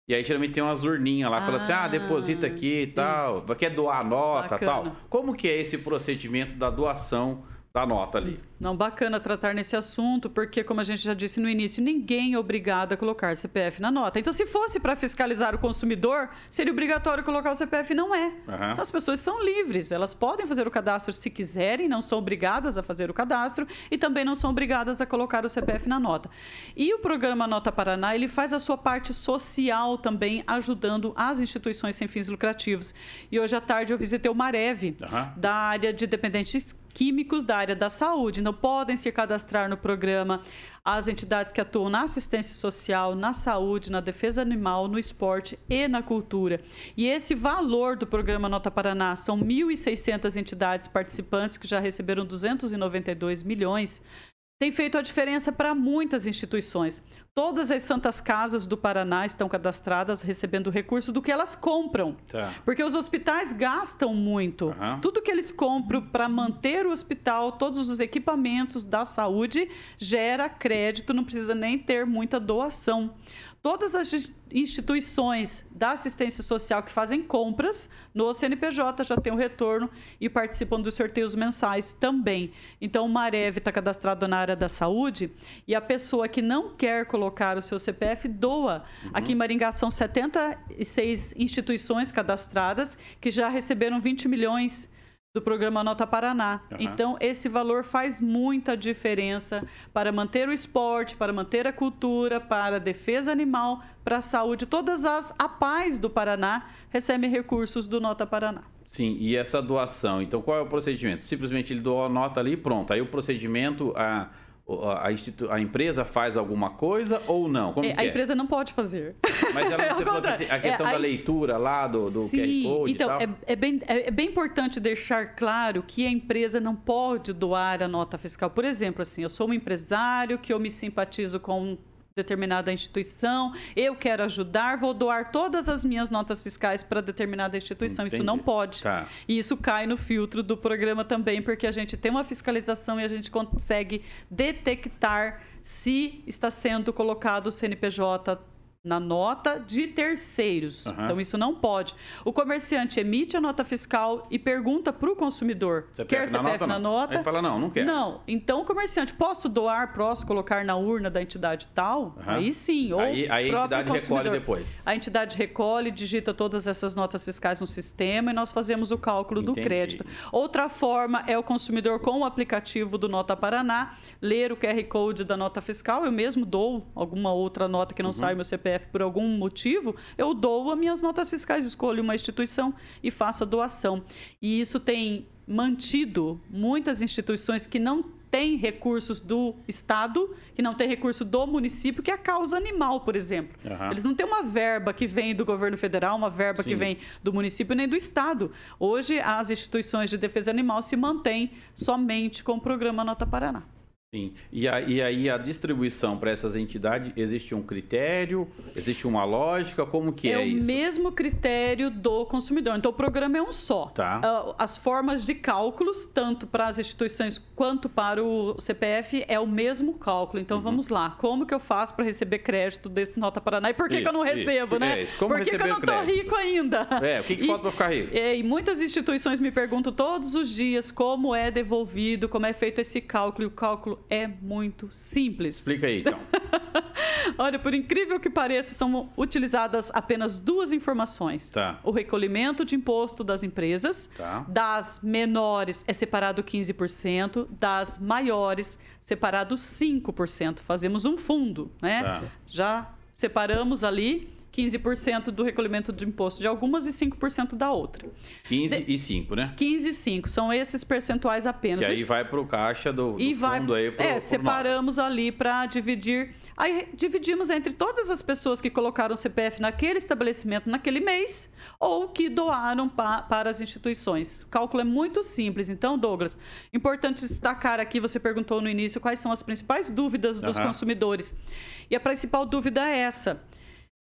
E aí geralmente tem umas urninhas lá, ah, fala assim, ah, deposita aqui e tal, isso. quer doar a nota e tal. Como que é esse procedimento da doação da nota ali? Não, bacana tratar nesse assunto, porque, como a gente já disse no início, ninguém é obrigado a colocar CPF na nota. Então, se fosse para fiscalizar o consumidor, seria obrigatório colocar o CPF, não é. Uhum. Então, as pessoas são livres, elas podem fazer o cadastro se quiserem, não são obrigadas a fazer o cadastro e também não são obrigadas a colocar o CPF na nota. E o programa Nota Paraná, ele faz a sua parte social também, ajudando as instituições sem fins lucrativos. E hoje à tarde eu visitei o Marev, uhum. da área de dependentes químicos da área da saúde não podem se cadastrar no programa as entidades que atuam na assistência social, na saúde, na defesa animal, no esporte e na cultura. E esse valor do programa Nota Paraná são 1.600 entidades participantes que já receberam 292 milhões tem feito a diferença para muitas instituições. Todas as santas casas do Paraná estão cadastradas recebendo recurso do que elas compram. Tá. Porque os hospitais gastam muito. Aham. Tudo que eles compram para manter o hospital, todos os equipamentos da saúde, gera crédito, não precisa nem ter muita doação. Todas as ins- instituições da assistência social que fazem compras no CNPJ já têm o retorno e participam dos sorteios mensais também. Então, o Marev está cadastrado na área da saúde e a pessoa que não quer colocar o seu CPF doa. Aqui em Maringá são 76 instituições cadastradas que já receberam 20 milhões do programa Nota Paraná. Aham. Então, esse valor faz muita diferença para manter o esporte, para manter a cultura, para a defesa animal, para a saúde. Todas as APAES do Paraná recebem recursos do Nota Paraná. Sim, e essa doação, então qual é o procedimento? Simplesmente ele doa a nota ali e pronto. Aí o procedimento, a, a, a institu- a empresa faz alguma coisa ou não? Como É, a é? empresa não pode fazer. Mas ela É você falou que a questão É, da aí- leitura lá do, do Sim, QR Code então é, é bem, é, é bem importante deixar claro que a empresa não pode doar a nota fiscal. Por exemplo, assim, eu sou um empresário que eu me simpatizo com determinada instituição, eu quero ajudar, vou doar todas as minhas notas fiscais para determinada instituição. Isso Entendi. não pode. Tá. E isso cai no filtro do programa também, porque a gente tem uma fiscalização e a gente consegue detectar se está sendo colocado o CNPJ na nota de terceiros. Aham. Então isso não pode. O comerciante emite a nota fiscal e pergunta para o consumidor: quer CPF na não? nota? Aí fala, não, não quer. Não. Então o comerciante, posso doar, posso colocar na urna da entidade tal? Aham. Aí sim. Ou Aí- aí a entidade recolhe depois. A entidade recolhe, digita todas essas notas fiscais no sistema e nós fazemos o cálculo do Entendi. crédito. Outra forma é o consumidor com o aplicativo do Nota Paraná ler o QR Code da nota fiscal. Eu mesmo dou alguma outra nota que não Uhum. sai meu CPF por algum motivo, eu dou as minhas notas fiscais, escolho uma instituição e faço a doação. E isso tem mantido muitas instituições que não têm recursos do Estado, que não têm recurso do município, que é a causa animal, por exemplo. Aham. Eles não têm uma verba que vem do governo federal, uma verba que Sim. vem do município nem do estado. Hoje, as instituições de defesa animal se mantêm somente com o programa Nota Paraná. Sim. E, a- e aí a distribuição para essas entidades, existe um critério, existe uma lógica, como que é, o isso? mesmo critério do consumidor. Então, o programa é um só. Tá. Ah, As formas de cálculos, tanto para as instituições quanto para o CPF, é o mesmo cálculo. Uhum. Então, vamos lá. Como que eu faço para receber crédito desse Nota Paraná? E por que, que eu não Isso, isso. recebo, né? É isso. Como por que, que eu não estou rico ainda? É, o que, que E- falta para ficar rico? É, e muitas instituições me perguntam todos os dias como é devolvido, como é feito esse cálculo, e o cálculo é muito simples. Explica aí, então. Olha, por incrível que pareça, são utilizadas apenas duas informações. Tá. O recolhimento de imposto das empresas, Tá. das menores é separado 15%, das maiores separado 5%. Fazemos um fundo, né? Tá. Já separamos ali 15% do recolhimento de imposto de algumas e 5% da outra. 15 e 5, né? 15 e 5, são esses percentuais apenas. O aí vai pro caixa do, do e vai, aí pro, é, pro separamos ali para dividir. Aí dividimos entre todas as pessoas que colocaram o CPF naquele estabelecimento naquele mês ou que doaram pa- para as instituições. O cálculo é muito simples. Então, Douglas, importante destacar aqui, você perguntou no início quais são as principais dúvidas dos Aham. consumidores. E a principal dúvida é essa.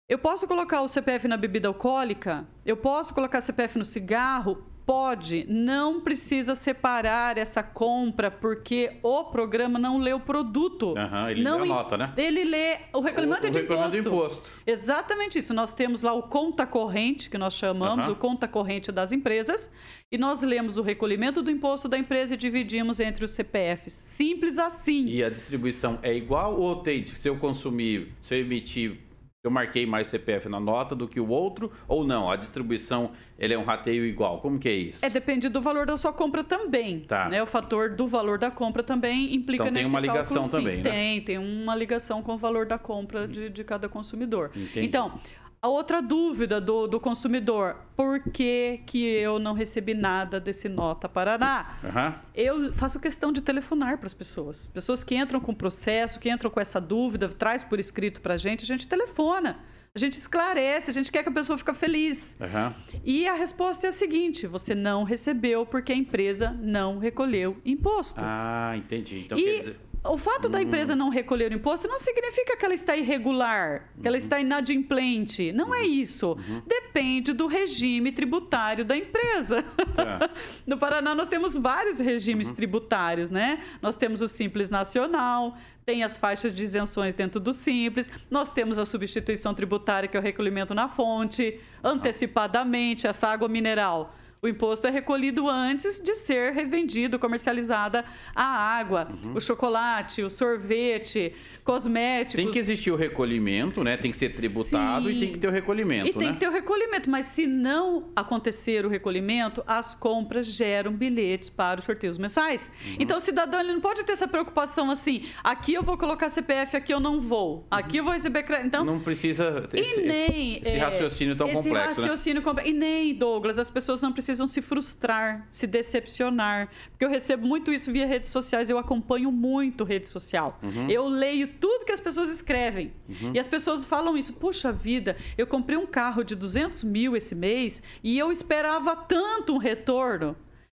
Eu posso colocar o CPF na bebida alcoólica? Eu posso colocar CPF no cigarro? Pode, não precisa separar essa compra, porque o programa não lê o produto. Aham, ele não lê a nota, né? Ele lê o recolhimento O- o de recolhimento imposto. do imposto. Exatamente isso. Nós temos lá o conta corrente, que nós chamamos, Aham. o conta corrente das empresas, e nós lemos o recolhimento do imposto da empresa e dividimos entre os CPFs. Simples assim. E a distribuição é igual ou tem, se eu consumir, se eu emitir, eu marquei mais CPF na nota do que o outro, ou não? A distribuição, ele é um rateio igual, como que é isso? É, depende do valor da sua compra também. Tá. Né? O fator do valor da compra também implica Então tem nesse uma ligação cálculo, sim. também, né? Tem, tem uma ligação com o valor da compra de, de cada consumidor. Entendi. Então, a outra dúvida do, do consumidor, por que, que eu não recebi nada desse Nota Paraná? Aham. Eu faço questão de telefonar para as pessoas. Pessoas que entram com processo, que entram com essa dúvida, traz por escrito para a gente, a gente telefona. A gente esclarece, a gente quer que a pessoa fique feliz. Aham. E a resposta é a seguinte: você não recebeu porque a empresa não recolheu imposto. Ah, entendi. Então E- quer dizer. O fato da empresa não recolher o imposto não significa que ela está irregular, que ela está inadimplente. Não é isso. Depende do regime tributário da empresa. Tá. no Paraná, nós temos vários regimes uhum. tributários, né? Nós temos o Simples Nacional, tem as faixas de isenções dentro do Simples, nós temos a substituição tributária, que é o recolhimento na fonte, antecipadamente, essa água mineral o imposto é recolhido antes de ser revendido, comercializada a água, uhum. o chocolate, o sorvete, cosméticos. Tem que existir o recolhimento, né? Tem que ser tributado Sim. e tem que ter o recolhimento. E tem né? que ter o recolhimento, mas se não acontecer o recolhimento, as compras geram bilhetes para os sorteios mensais. Uhum. Então o cidadão ele não pode ter essa preocupação assim: aqui eu vou colocar CPF, aqui eu não vou, aqui uhum. eu vou receber crédito. Então, não precisa ter esse, nem, esse, raciocínio tão esse complexo. Esse né? raciocínio né? complexo. E nem, Douglas, as pessoas não precisam precisam se frustrar, se decepcionar. Porque eu recebo muito isso via redes sociais, eu acompanho muito rede social. Uhum. Eu leio tudo que as pessoas escrevem. Uhum. E as pessoas falam isso. Puxa vida, eu comprei um carro de 200 mil esse mês e eu esperava tanto um retorno.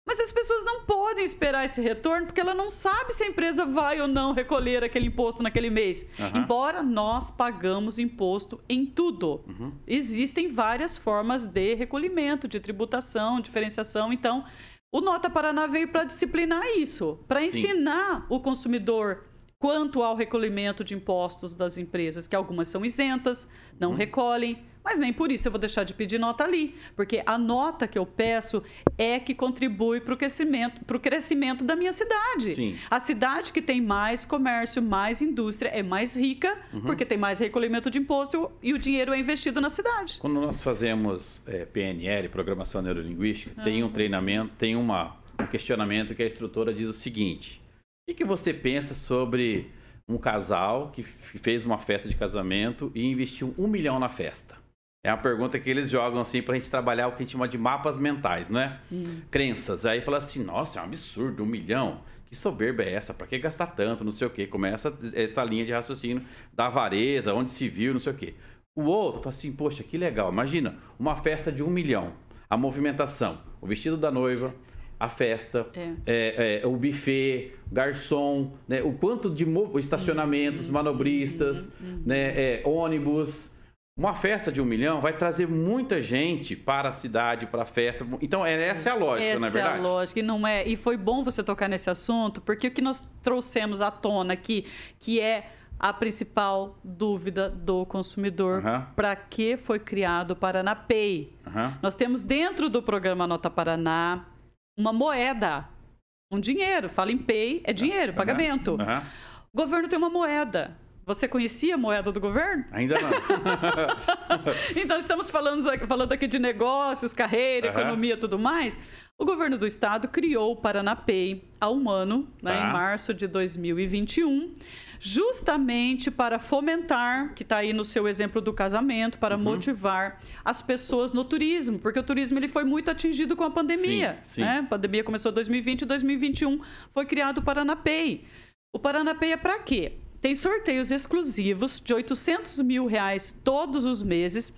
Mas as pessoas não podem esperar esse retorno porque ela não sabe se a empresa vai ou não recolher aquele imposto naquele mês. Uhum. Embora nós pagamos imposto em tudo. Uhum. Existem várias formas de recolhimento, de tributação, diferenciação. Então, o Nota Paraná veio para disciplinar isso, para ensinar Sim. o consumidor quanto ao recolhimento de impostos das empresas, que algumas são isentas, não uhum. recolhem, mas nem por isso eu vou deixar de pedir nota ali, porque a nota que eu peço é que contribui para o crescimento, crescimento da minha cidade. Sim. A cidade que tem mais comércio, mais indústria, é mais rica, uhum. porque tem mais recolhimento de imposto e o dinheiro é investido na cidade. Quando nós fazemos é, PNL, Programação Neurolinguística, uhum. tem um treinamento, tem uma, um questionamento que a instrutora diz o seguinte que, que você pensa sobre um casal que fez uma festa de casamento e investiu um milhão na festa? É uma pergunta que eles jogam assim pra gente trabalhar o que a gente chama de mapas mentais, né? Hum. Crenças. Aí fala assim, nossa, é um absurdo, um milhão. Que soberba é essa? Pra que gastar tanto? Não sei o quê. Começa essa linha de raciocínio da avareza, onde se viu, não sei o quê. O outro fala assim, poxa, que legal. Imagina, uma festa de um milhão. A movimentação, o vestido da noiva, a festa, é. É, é, o buffet, garçom, né, o quanto de estacionamentos, uhum. manobristas, uhum. né, é, ônibus. Uma festa de um milhão vai trazer muita gente para a cidade, para a festa. Então, é, essa é a lógica, essa não é verdade? Essa é a lógica, e não é. E foi bom você tocar nesse assunto, porque o que nós trouxemos à tona aqui, que é a principal dúvida do consumidor. Uhum. Para que foi criado o Paranapay? Uhum. Nós temos dentro do programa Nota Paraná uma moeda, um dinheiro. Fala em pay, é dinheiro, uhum. pagamento. O governo tem uma moeda. Você conhecia a moeda do governo? Ainda não. então, estamos falando, falando aqui de negócios, carreira, uhum. economia tudo mais. O governo do estado criou o Paranapay há um ano, né, tá. em março de 2021, justamente para fomentar, que está aí no seu exemplo do casamento, para uhum. motivar as pessoas no turismo, porque o turismo ele foi muito atingido com a pandemia. Sim, sim. Né? A pandemia começou em 2020 e 2021 foi criado o Paranapay. O Paranapay é para quê? Tem sorteios exclusivos de 800 mil reais todos os meses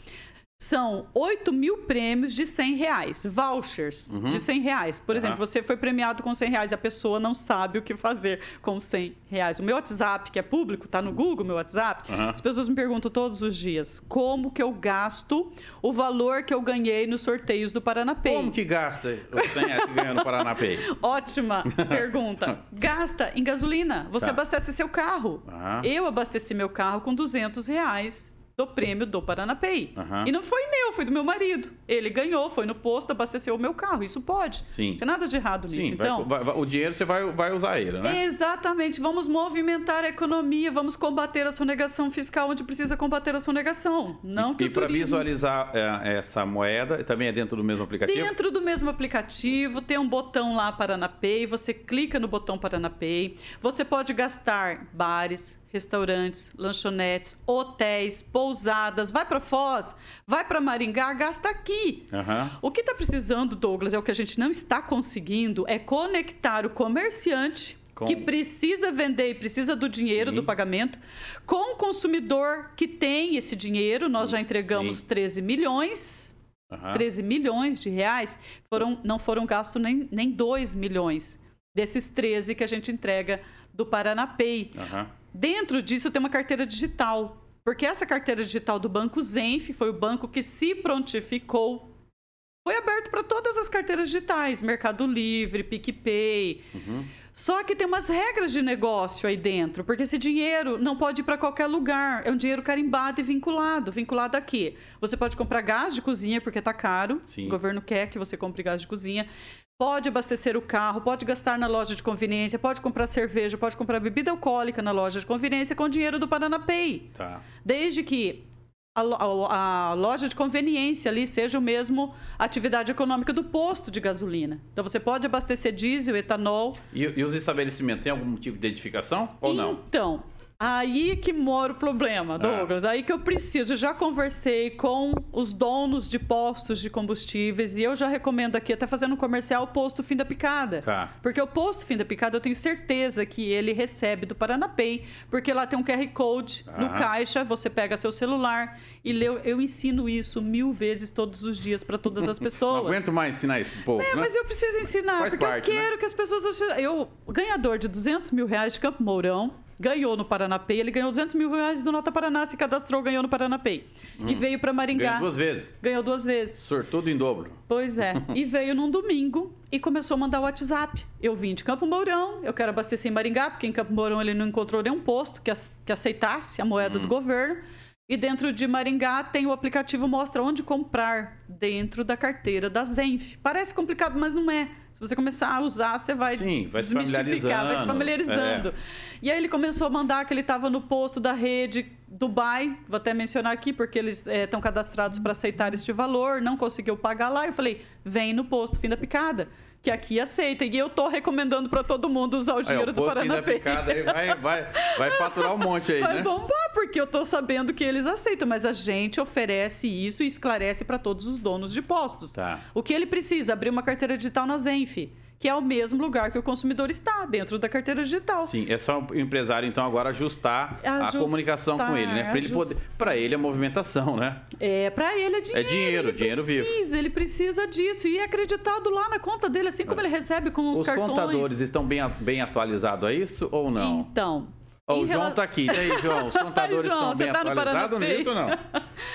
são 8 mil prêmios de 100 reais, vouchers uhum. de 100 reais. Por uhum. exemplo, você foi premiado com 100 reais e a pessoa não sabe o que fazer com 100 reais. O meu WhatsApp, que é público, está no Google, meu WhatsApp, uhum. as pessoas me perguntam todos os dias como que eu gasto o valor que eu ganhei nos sorteios do Paranapay. Como que gasta os 100 reais que ganhou no Paranapay? Ótima pergunta. Gasta em gasolina. Você tá. abastece seu carro. Eu abasteci meu carro com 200 reais do prêmio do Paranapay. Uhum. E não foi meu, foi do meu marido. Ele ganhou, foi no posto, abasteceu o meu carro. Isso pode. Sim. Não tem nada de errado nisso. Sim, então, vai, vai, o dinheiro você vai, vai usar ele, né? Exatamente. Vamos movimentar a economia, vamos combater a sonegação fiscal onde precisa combater a sonegação. Não e, e para visualizar é, essa moeda, também é dentro do mesmo aplicativo? Dentro do mesmo aplicativo, tem um botão lá Paranapay, você clica no botão Paranapay. Você pode gastar bares, restaurantes, lanchonetes, hotéis, pousadas, vai para Foz, vai para Maringá, gasta aqui. Uhum. O que está precisando, Douglas, é o que a gente não está conseguindo, é conectar o comerciante com... que precisa vender e precisa do dinheiro Sim. do pagamento, com o consumidor que tem esse dinheiro. Nós já entregamos Sim. 13 milhões. Uhum. 13 milhões de reais foram, não foram gastos nem, nem 2 milhões. desses 13 que a gente entrega do Paranapay. Aham. Dentro disso tem uma carteira digital, porque essa carteira digital do Banco Zenf foi o banco que se prontificou. Foi aberto para todas as carteiras digitais, Mercado Livre, PicPay. Uhum. Só que tem umas regras de negócio aí dentro, porque esse dinheiro não pode ir para qualquer lugar. É um dinheiro carimbado e vinculado. Vinculado a quê? Você pode comprar gás de cozinha porque está caro. Sim. O governo quer que você compre gás de cozinha. Pode abastecer o carro, pode gastar na loja de conveniência, pode comprar cerveja, pode comprar bebida alcoólica na loja de conveniência com dinheiro do Paranapay. Tá. Desde que a, a- a loja de conveniência ali seja o mesmo atividade econômica do posto de gasolina. Então você pode abastecer diesel, etanol. E, e os estabelecimentos têm algum tipo de identificação ou não? Então, aí que mora o problema, Douglas. Aí que eu preciso. Eu já conversei com os donos de postos de combustíveis e eu já recomendo aqui, até fazendo um comercial, o posto Fim da Picada. Tá. Porque o posto Fim da Picada eu tenho certeza que ele recebe do Paranapay, porque lá tem um QR Code no Ah. caixa, você pega seu celular e lê. Eu ensino isso mil vezes todos os dias para todas as pessoas. Não aguento mais ensinar isso pro povo, É, né? mas eu preciso ensinar, Faz porque parte, eu né? quero que as pessoas... Eu, ganhador de 200 mil reais de Campo Mourão, ganhou no Paranapay, ele ganhou 200 mil reais do Nota Paraná, se cadastrou, ganhou no Paranapay. E veio para Maringá. Hum. Ganha duas vezes. Ganhou duas vezes. Sortudo em dobro. Pois é. e veio num domingo e começou a mandar o WhatsApp. Eu vim de Campo Mourão, eu quero abastecer em Maringá, porque em Campo Mourão ele não encontrou nenhum posto que, que aceitasse a moeda Hum. do governo. E dentro de Maringá tem o aplicativo mostra onde comprar dentro da carteira da Zenf. Parece complicado, mas não é. Se você começar a usar, você vai, Sim, vai se desmistificar, vai se familiarizando. É. familiarizando. E aí ele começou a mandar que ele estava no posto da rede Dubai, vou até mencionar aqui, porque eles estão cadastrados para aceitar este valor, não conseguiu pagar lá. Eu falei, vem no posto Fim da Picada, que aqui aceita. E eu tô recomendando para todo mundo usar o Aí, dinheiro o do Paranapay. picada aí vai, vai, vai faturar um monte aí, Vai né? bombar, porque eu tô sabendo que eles aceitam, mas a gente oferece isso e esclarece para todos os donos de postos. Tá. O que ele precisa? Abrir uma carteira digital na Zenf, que é o mesmo lugar que o consumidor está, dentro da carteira digital. Sim, é só o empresário então agora ajustar, Ajustar, a comunicação com ele, né? Para ele poder, para ele a movimentação, né? É, para ele é dinheiro. dinheiro, ele dinheiro vivo. precisa, Ele precisa disso. E é acreditado lá na conta dele, assim como ele recebe com os, Os cartões. contadores estão bem, bem atualizados a isso ou não? Então. Ó, o João rela- tá aqui. E aí, João, os contadores João, estão bem tá atualizados nisso ou não?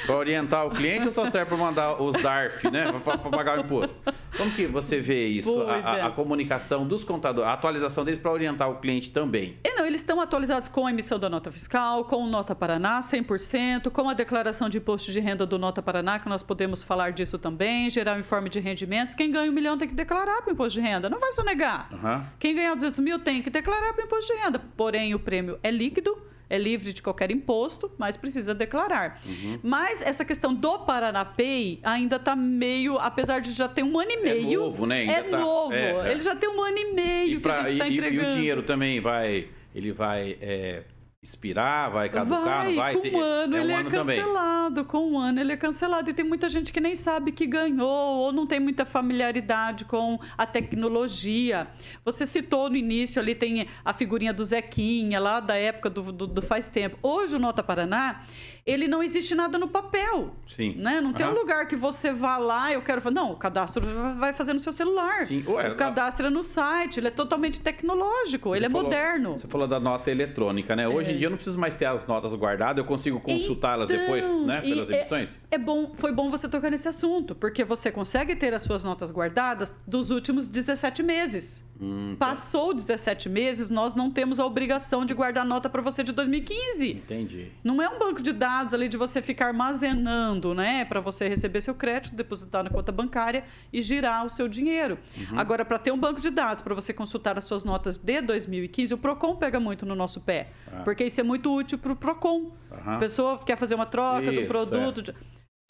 Para orientar o cliente ou só serve para mandar os DARF, né? Para pagar o imposto? Como que você vê isso? A, a- ideia. a comunicação dos contadores, a atualização deles para orientar o cliente também. E não, eles estão atualizados com a emissão da nota fiscal, com o Nota Paraná 100%, com a declaração de imposto de renda do Nota Paraná, que nós podemos falar disso também, gerar o informe de rendimentos. Quem ganha um milhão tem que declarar para o imposto de renda, não vai sonegar. Aham. Quem ganhar 200 mil tem que declarar para o imposto de renda. Porém, o prêmio é líquido, é livre de qualquer imposto, mas precisa declarar. Uhum. Mas essa questão do Paranapay ainda está meio, apesar de já ter um ano e meio. novo, né? Ainda é tá- novo. é, é. Ele já tem um ano e meio que a gente está e- e- entregando. E, o dinheiro também vai, ele vai é, expirar, vai caducar, vai, não vai? com Ter- um ano é um ele ano é também. cancelado, com um ano ele é cancelado. E tem muita gente que nem sabe que ganhou ou não tem muita familiaridade com a tecnologia. Você citou no início ali, tem a figurinha do Zequinha, lá da época do, do- do faz tempo. Hoje o Nota Paraná, ele não existe nada no papel. Sim. Né? Não tem um lugar que você vá lá, eu quero fazer. Não, o cadastro vai fazer no seu celular. Sim. Ué, o cadastro é no site, ele é totalmente tecnológico, ele é falou- moderno. Você falou da nota eletrônica, né? Hoje É. em dia eu não preciso mais ter as notas guardadas, eu consigo consultá-las Então, depois, né? e Pelas é- emissões. É bom, foi bom você tocar nesse assunto, porque você consegue ter as suas notas guardadas dos últimos 17 meses. Hum, tá. Passou 17 meses, nós não temos a obrigação de guardar nota para você de 2015. Entendi. Não é um banco de dados ali de você ficar armazenando, né? Para você receber seu crédito, depositar na conta bancária e girar o seu dinheiro. Uhum. Agora, para ter um banco de dados, para você consultar as suas notas de 2015, o PROCON pega muito no nosso pé. Ah. Porque isso é muito útil para o PROCON. Aham. A pessoa quer fazer uma troca do Isso, produto. de-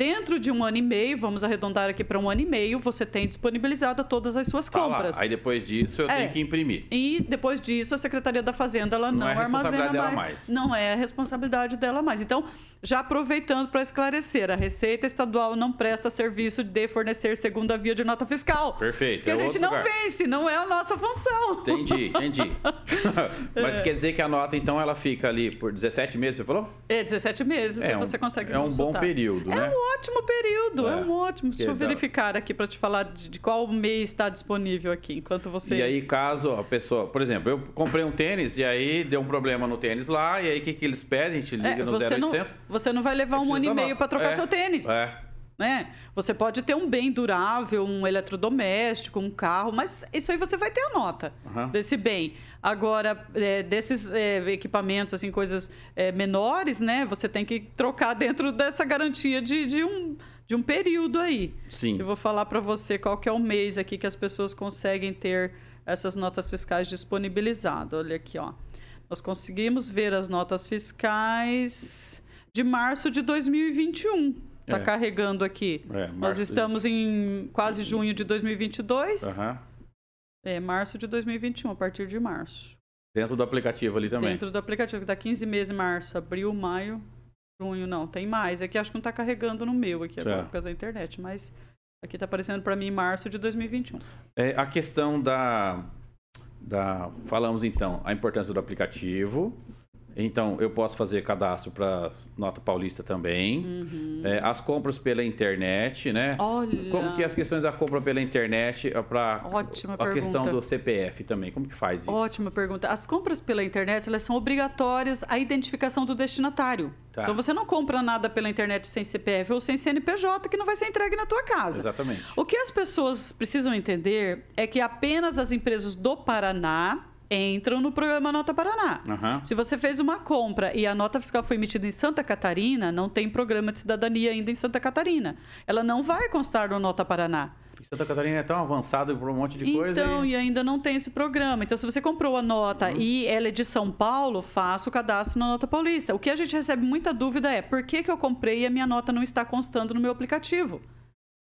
Dentro de um ano e meio, vamos arredondar aqui para um ano e meio, você tem disponibilizado todas as suas Tá compras. Aí depois disso eu É. tenho que imprimir. E depois disso, a Secretaria da Fazenda ela Não não, é armazena dela mais. mais. Não é a responsabilidade dela mais. Então, já aproveitando para esclarecer, a Receita Estadual não presta serviço de fornecer segunda via de nota fiscal. Perfeito. Porque é a gente não lugar. vence, não é a nossa função. Entendi, entendi. Mas quer dizer que a nota, então, ela fica ali por 17 meses, você falou? É 17 meses É um- você consegue é um bom período, é né? um ótimo período, é, é um ótimo. Deixa eu verificar aqui para te falar de, de, qual mês está disponível aqui, enquanto você. E aí, caso a pessoa, por exemplo, eu comprei um tênis e aí deu um problema no tênis lá, e aí o que, que eles pedem? A gente liga é, no 0800. Não, você não vai levar um ano e meio para trocar é, seu tênis. É. Né? Você pode ter um bem durável, um eletrodoméstico, um carro, mas isso aí você vai ter a nota uhum. desse bem. Agora, é, desses é, equipamentos, assim, coisas é, menores, né? Você tem que trocar dentro dessa garantia de, de, um, de um período aí. Sim. Eu vou falar para você qual que é o mês aqui que as pessoas conseguem ter essas notas fiscais disponibilizadas. Olha aqui, ó. Nós conseguimos ver as notas fiscais de março de 2021. Está é. carregando aqui. É, Nós estamos em quase junho de 2022. Uhum. É, março de 2021, a partir de março. Dentro do aplicativo ali também. Dentro do aplicativo, que dá 15 meses, março, abril, maio, junho, não, tem mais. Aqui acho que não está carregando no meu aqui agora, por causa da internet, mas aqui está aparecendo para mim março de 2021. É, a questão da, da... Falamos então, a importância do aplicativo, então, eu posso fazer cadastro para Nota Paulista também. Uhum. É, as compras pela internet, né? Olha. Como que as questões da compra pela internet é para a pergunta. questão do CPF também? Como que faz isso? Ótima pergunta. As compras pela internet, elas são obrigatórias a identificação do destinatário. Tá. Então, você não compra nada pela internet sem CPF ou sem CNPJ que não vai ser entregue na tua casa. Exatamente. O que as pessoas precisam entender é que apenas as empresas do Paraná entram no programa Nota Paraná. Uhum. Se você fez uma compra e a nota fiscal foi emitida em Santa Catarina, não tem programa de cidadania ainda em Santa Catarina. Ela não vai constar no Nota Paraná. Santa Catarina é tão avançado por um monte de então, coisa. Então, e... e... ainda não tem esse programa. Então, se você comprou a nota uhum. e ela é de São Paulo, faça o cadastro na nota paulista. O que a gente recebe muita dúvida é por que, que eu comprei e a minha nota não está constando no meu aplicativo?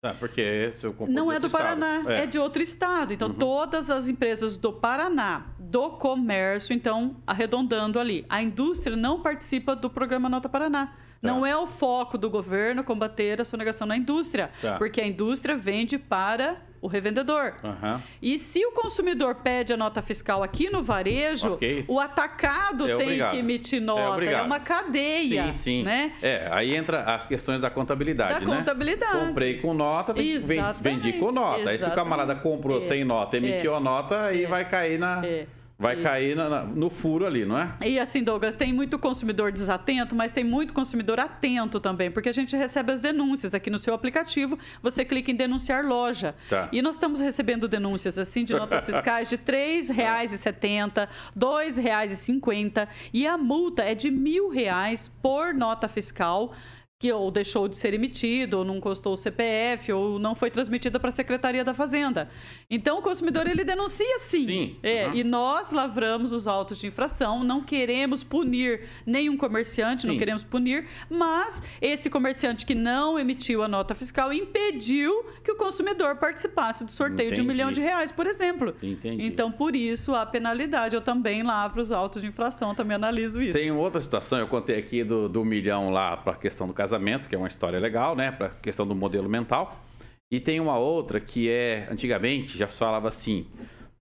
Ah, porque seu Não é do Paraná, é. é. de outro estado. Então, uhum. todas as empresas do Paraná, do comércio, então, arredondando ali, a indústria não participa do programa Nota Paraná. Tá. Não é o foco do governo combater a sonegação na indústria, tá. porque a indústria vende para o revendedor. Uhum. E se o consumidor pede a nota fiscal aqui no varejo, okay. o atacado é tem obrigado. que emitir é nota. É, é, uma cadeia. Sim, sim. Né? É, aí entra as questões da contabilidade. Da né? contabilidade. Comprei com nota, vendi com nota. Exatamente. Aí se o camarada comprou é. sem nota, emitiu a nota, aí é. vai cair na. Vai Isso. cair na, no furo ali, não é? E assim, Douglas, tem muito consumidor desatento, mas tem muito consumidor atento também, porque a gente recebe as denúncias aqui no seu aplicativo, você clica em denunciar loja. Tá. E nós estamos recebendo denúncias assim de notas fiscais de R$ 3,70, R$ 2,50 e a multa é de R$ 1.000 por nota fiscal que ou deixou de ser emitido, ou não custou o CPF, ou não foi transmitida para a Secretaria da Fazenda. Então, o consumidor ele denuncia sim. sim. É, uhum. E nós lavramos os autos de infração, não queremos punir nenhum comerciante, sim. não queremos punir, mas esse comerciante que não emitiu a nota fiscal impediu que o consumidor participasse do sorteio Entendi. de um milhão de reais, por exemplo. Entendi. Então, por isso, a penalidade. Eu também lavro os autos de infração, também analiso isso. Tem outra situação, eu contei aqui do, do milhão lá para a questão do casamento casamento, que é uma história legal, né? Para questão do modelo mental. E tem uma outra que é, antigamente, já falava assim,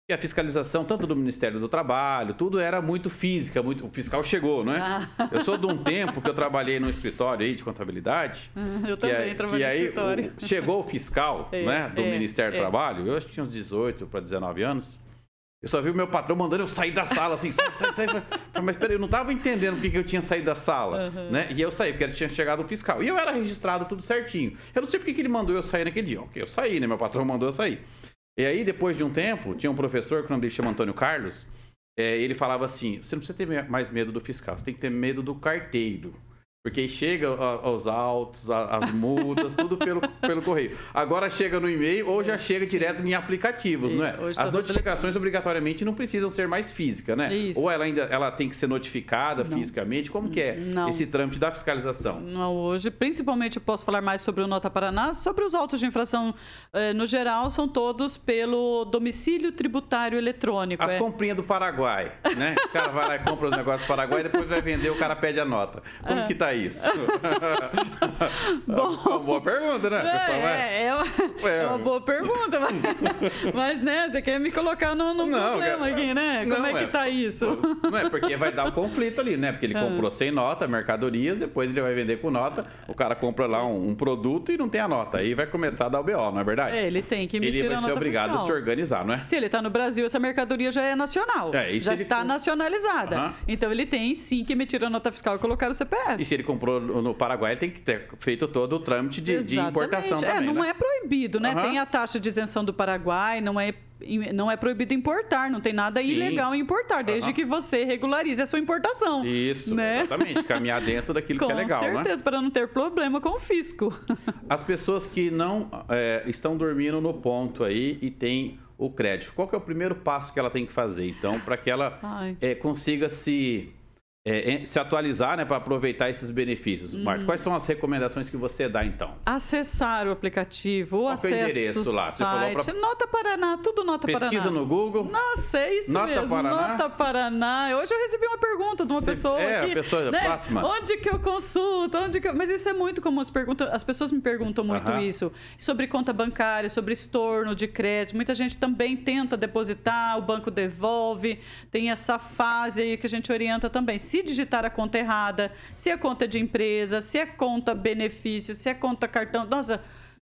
que a fiscalização, tanto do Ministério do Trabalho, tudo era muito física, muito, o fiscal chegou, não é? Ah. Eu sou de um tempo que eu trabalhei no escritório aí de contabilidade. Eu também trabalhei no escritório. O, chegou o fiscal, é, né, do é, Ministério do é. Trabalho, eu acho que tinha uns 18 para 19 anos. Eu só vi o meu patrão mandando eu sair da sala, assim, sai, sai, sai. Mas peraí, eu não estava entendendo porque que eu tinha saído da sala, uhum. né? E eu saí, porque tinha chegado o fiscal. E eu era registrado tudo certinho. Eu não sei porque que ele mandou eu sair naquele dia. Ok, eu saí, né? Meu patrão mandou eu sair. E aí, depois de um tempo, tinha um professor, que o nome dele chama Antônio Carlos, é, ele falava assim, você não precisa ter mais medo do fiscal, você tem que ter medo do carteiro. Porque chega aos autos, as multas, tudo pelo, pelo correio. Agora chega no e-mail ou já chega Sim. direto em aplicativos, Sim. não é? Hoje as notificações obrigatoriamente não precisam ser mais físicas, né? Isso. Ou ela ainda ela tem que ser notificada não. fisicamente. Como que é não. esse trâmite da fiscalização? Não, hoje, principalmente eu posso falar mais sobre o Nota Paraná, sobre os autos de infração eh, no geral, são todos pelo domicílio tributário eletrônico. As é. comprinhas do Paraguai, né? O cara vai lá e compra os negócios do Paraguai e depois vai vender, o cara pede a nota. Como é. que tá isso? Bom, é uma boa pergunta, né? É, é, uma, é, uma, boa pergunta, mas, mas, né, você quer me colocar não, problema aqui, né? Como é que é, tá isso? Não é, porque vai dar um conflito ali, né? Porque ele comprou sem nota, mercadorias, depois ele vai vender com nota, o cara compra lá um, um, produto e não tem a nota. Aí vai começar a dar o BO, não é verdade? É, ele tem que emitir Ele vai ser obrigado fiscal. a se organizar, não é? Se ele tá no Brasil, essa mercadoria já é nacional. É, já está ele... nacionalizada. Uhum. Então ele tem sim que emitir a nota fiscal e colocar o CPF. E se ele comprou no Paraguai, ele tem que ter feito todo o trâmite de, de importação é, também, não né? é proibido, né? Uhum. Tem a taxa de isenção do Paraguai, não é não é proibido importar, não tem nada Sim. ilegal em importar, desde uhum. que você regularize a sua importação. Isso, né? exatamente. Caminhar dentro daquilo que é legal, Com né? certeza, né? para não ter problema com o fisco. As pessoas que não é, estão dormindo no ponto aí e têm o crédito, qual é o primeiro passo que ela tem que fazer, então, para que ela é, consiga se é, se atualizar, né, para aproveitar esses benefícios. Hum. Marta, quais são as recomendações que você dá então? Acessar o aplicativo, o acesso é o endereço lá? Você site, pra... Nota Paraná, tudo Nota Pesquisa Paraná. Pesquisa no Google. Nossa, é isso Nota mesmo. Paraná. Nota Paraná. Hoje eu recebi uma pergunta de uma você... pessoa é, aqui, a pessoa né? próxima. Onde que eu consulto? Onde que eu... Mas isso é muito comum. As, perguntas, as pessoas me perguntam muito uh -huh. isso. Sobre conta bancária, sobre estorno de crédito. Muita gente também tenta depositar, o banco devolve. Tem essa fase aí que a gente orienta também. Se digitar a conta errada, se é conta de empresa, se é conta benefício, se é conta cartão. Nossa,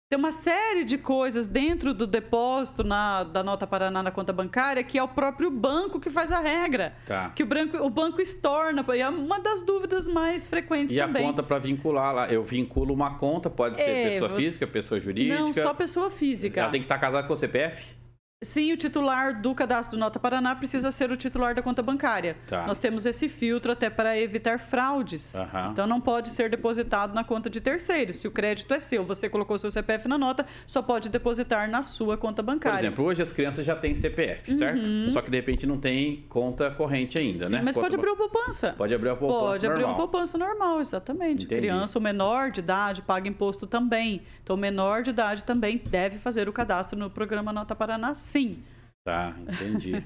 tem uma série de coisas dentro do depósito na, da Nota Paraná na conta bancária que é o próprio banco que faz a regra. Tá. Que o, branco, o banco estorna. E é uma das dúvidas mais frequentes e também. E a conta para vincular lá? Eu vinculo uma conta, pode ser é, pessoa você... física, pessoa jurídica? Não, só pessoa física. Ela tem que estar casada com o CPF? Sim, o titular do cadastro do Nota Paraná precisa ser o titular da conta bancária. Tá. Nós temos esse filtro até para evitar fraudes. Uhum. Então não pode ser depositado na conta de terceiros. Se o crédito é seu, você colocou seu CPF na nota, só pode depositar na sua conta bancária. Por exemplo, hoje as crianças já têm CPF, certo? Uhum. Só que de repente não tem conta corrente ainda, Sim, né? Mas conta pode abrir uma poupança. Pode abrir uma poupança Pode normal. abrir uma poupança normal, exatamente. Entendi. Criança ou menor de idade paga imposto também. Então, menor de idade também deve fazer o cadastro no programa Nota Paraná, sim. Tá, entendi.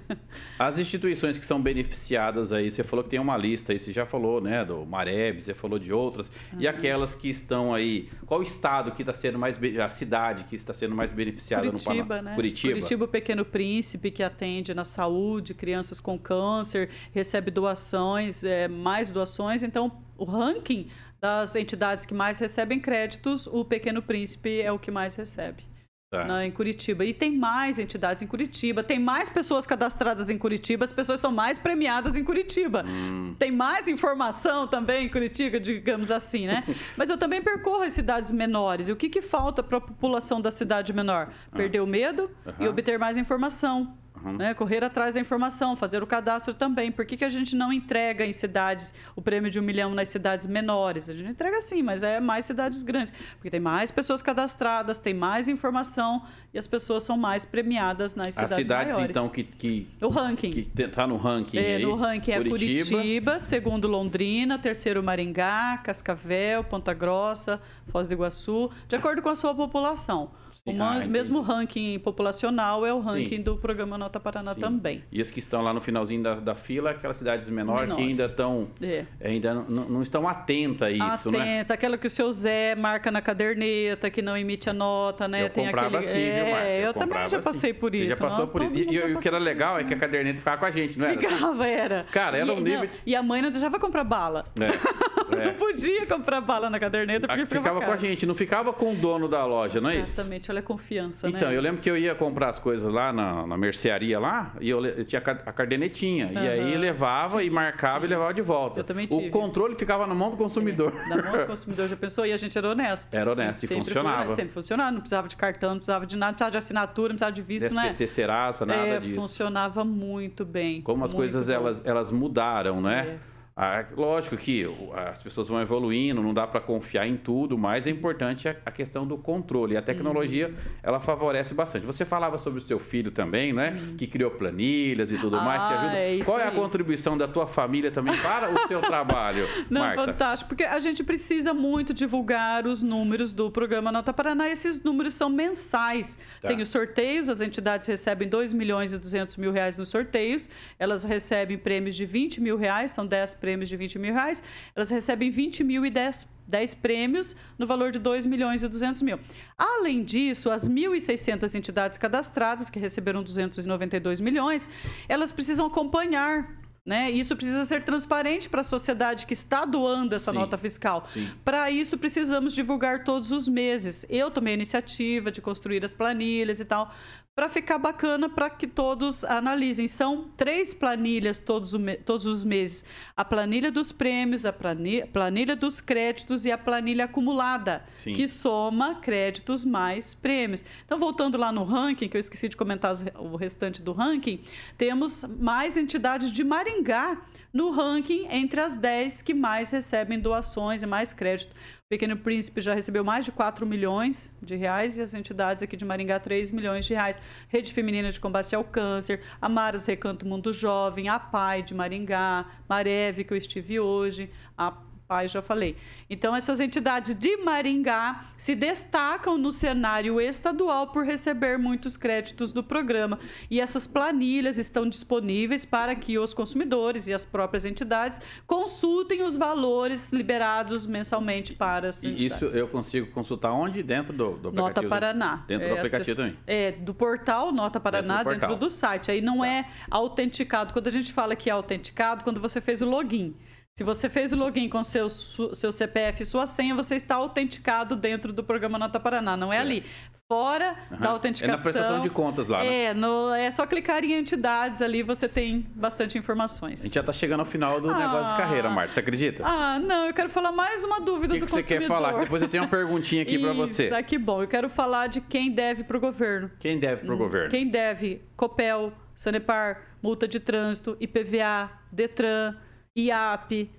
As instituições que são beneficiadas aí, você falou que tem uma lista aí, você já falou, né, do Mareb, você falou de outras, uhum. e aquelas que estão aí, qual estado que está sendo mais, a cidade que está sendo mais beneficiada Curitiba, no Paraná? Né? Curitiba. Curitiba, o Pequeno Príncipe, que atende na saúde, crianças com câncer, recebe doações, é, mais doações, então o ranking das entidades que mais recebem créditos, o Pequeno Príncipe é o que mais recebe. Tá. Na, em Curitiba. E tem mais entidades em Curitiba, tem mais pessoas cadastradas em Curitiba, as pessoas são mais premiadas em Curitiba. Hum. Tem mais informação também em Curitiba, digamos assim, né? Mas eu também percorro as cidades menores. E o que, que falta para a população da cidade menor? Ah. Perder o medo uhum. e obter mais informação. Uhum. Né? Correr atrás da informação, fazer o cadastro também. Por que, que a gente não entrega em cidades o prêmio de um milhão nas cidades menores? A gente entrega sim, mas é mais cidades grandes. Porque tem mais pessoas cadastradas, tem mais informação e as pessoas são mais premiadas nas cidades, as cidades maiores. então, que, que... O ranking. Que está no ranking é, aí. No ranking Curitiba. é Curitiba, segundo Londrina, terceiro Maringá, Cascavel, Ponta Grossa, Foz do Iguaçu, de acordo com a sua população. O ah, mesmo ranking populacional é o ranking Sim. do programa Nota Paraná Sim. também. E as que estão lá no finalzinho da, da fila, aquelas cidades menores, menores. que ainda estão é. ainda não, estão atentas a isso, Atenta, né? aquela que o seu Zé marca na caderneta, que não emite a nota, né? Eu Tem comprava aquele... assim, é, viu, Marca? Eu, eu também já passei assim. por isso. Você já passou Nossa, por isso. E, e o que era legal é que a caderneta ficava com a gente, não era? Ficava, era. Cara, era e, um nível... E a mãe não deixava comprar bala. É. é. não podia comprar bala na caderneta porque ficava, ficava com a gente, não ficava com o dono da loja, não é isso? Exatamente, olha a confiança, né? Então, eu lembro que eu ia comprar as coisas lá na, na mercearia lá, e eu, eu tinha a cardenetinha. Uhum. E aí levava sim, e marcava sim. e levava de volta. Eu também tive. O controle ficava na mão do consumidor. É, na mão do consumidor, já pensou? E a gente era honesto. Era honesto e funcionava. Foi, sempre funcionava, não precisava de cartão, não precisava de nada, não precisava de assinatura, não precisava de visto, né? SPC Serasa, nada é, disso. Funcionava muito bem. Como as coisas elas, elas mudaram, né? É. Ah, lógico que as pessoas vão evoluindo, não dá para confiar em tudo, mas é importante a, questão do controle. A tecnologia, uhum. ela favorece bastante. Você falava sobre o seu filho também, né? Uhum. Que criou planilhas e tudo ah, mais, te ajuda. É Qual é a aí. contribuição da tua família também para o seu trabalho, Não, Marta? fantástico, porque a gente precisa muito divulgar os números do programa Nota Paraná. Esses números são mensais. Tá. Tem os sorteios, as entidades recebem 2 milhões e 200 mil reais nos sorteios. Elas recebem prêmios de 20 mil reais, são 10 prêmios prêmios de 20 mil reais, elas recebem 20 mil e 10, 10 prêmios no valor de 2 milhões e 200 mil. Além disso, as 1.600 entidades cadastradas, que receberam 292 milhões, elas precisam acompanhar né? Isso precisa ser transparente para a sociedade que está doando essa Sim. nota fiscal. Para isso, precisamos divulgar todos os meses. Eu tomei a iniciativa de construir as planilhas e tal, para ficar bacana para que todos analisem. São três planilhas todos, todos os meses: a planilha dos prêmios, a planilha, planilha dos créditos e a planilha acumulada, Sim. que soma créditos mais prêmios. Então, voltando lá no ranking, que eu esqueci de comentar o restante do ranking, temos mais entidades de Maringá no ranking entre as 10 que mais recebem doações e mais crédito. Pequeno Príncipe já recebeu mais de 4 milhões de reais e as entidades aqui de Maringá 3 milhões de reais. Rede Feminina de Combate ao Câncer, Amaras Recanto Mundo Jovem, a PAI de Maringá, Mareve, que eu estive hoje, a pai, já falei. Então, essas entidades de Maringá se destacam no cenário estadual por receber muitos créditos do programa. E essas planilhas estão disponíveis para que os consumidores e as próprias entidades consultem os valores liberados mensalmente para as entidades. E isso eu consigo consultar onde? Dentro do, do aplicativo? Nota Paraná. Dentro é, do aplicativo também? É, do portal Nota Paraná, dentro do, dentro do site. Aí não tá. é autenticado. Quando a gente fala que é autenticado, quando você fez o login. Se você fez o login com seu, seu CPF e sua senha, você está autenticado dentro do programa Nota Paraná. Não é ali. Fora uhum. da autenticação. É na prestação de contas lá, né? É, no, é só clicar em entidades ali, você tem bastante informações. A gente já está chegando ao final do ah, negócio de carreira, Marta. Você acredita? Ah, não, eu quero falar mais uma dúvida que do que consumidor. O que você quer falar? Depois eu tenho uma perguntinha aqui para você. Isso, ah, que bom. Eu quero falar de quem deve para o governo. Quem deve para o hum, governo? Quem deve? Copel, Sanepar, multa de trânsito, IPVA, Detran, IAP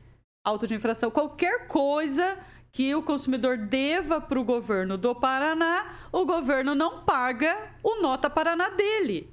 auto de infração, qualquer coisa que o consumidor deva para o governo do Paraná, o governo não paga o Nota Paraná dele.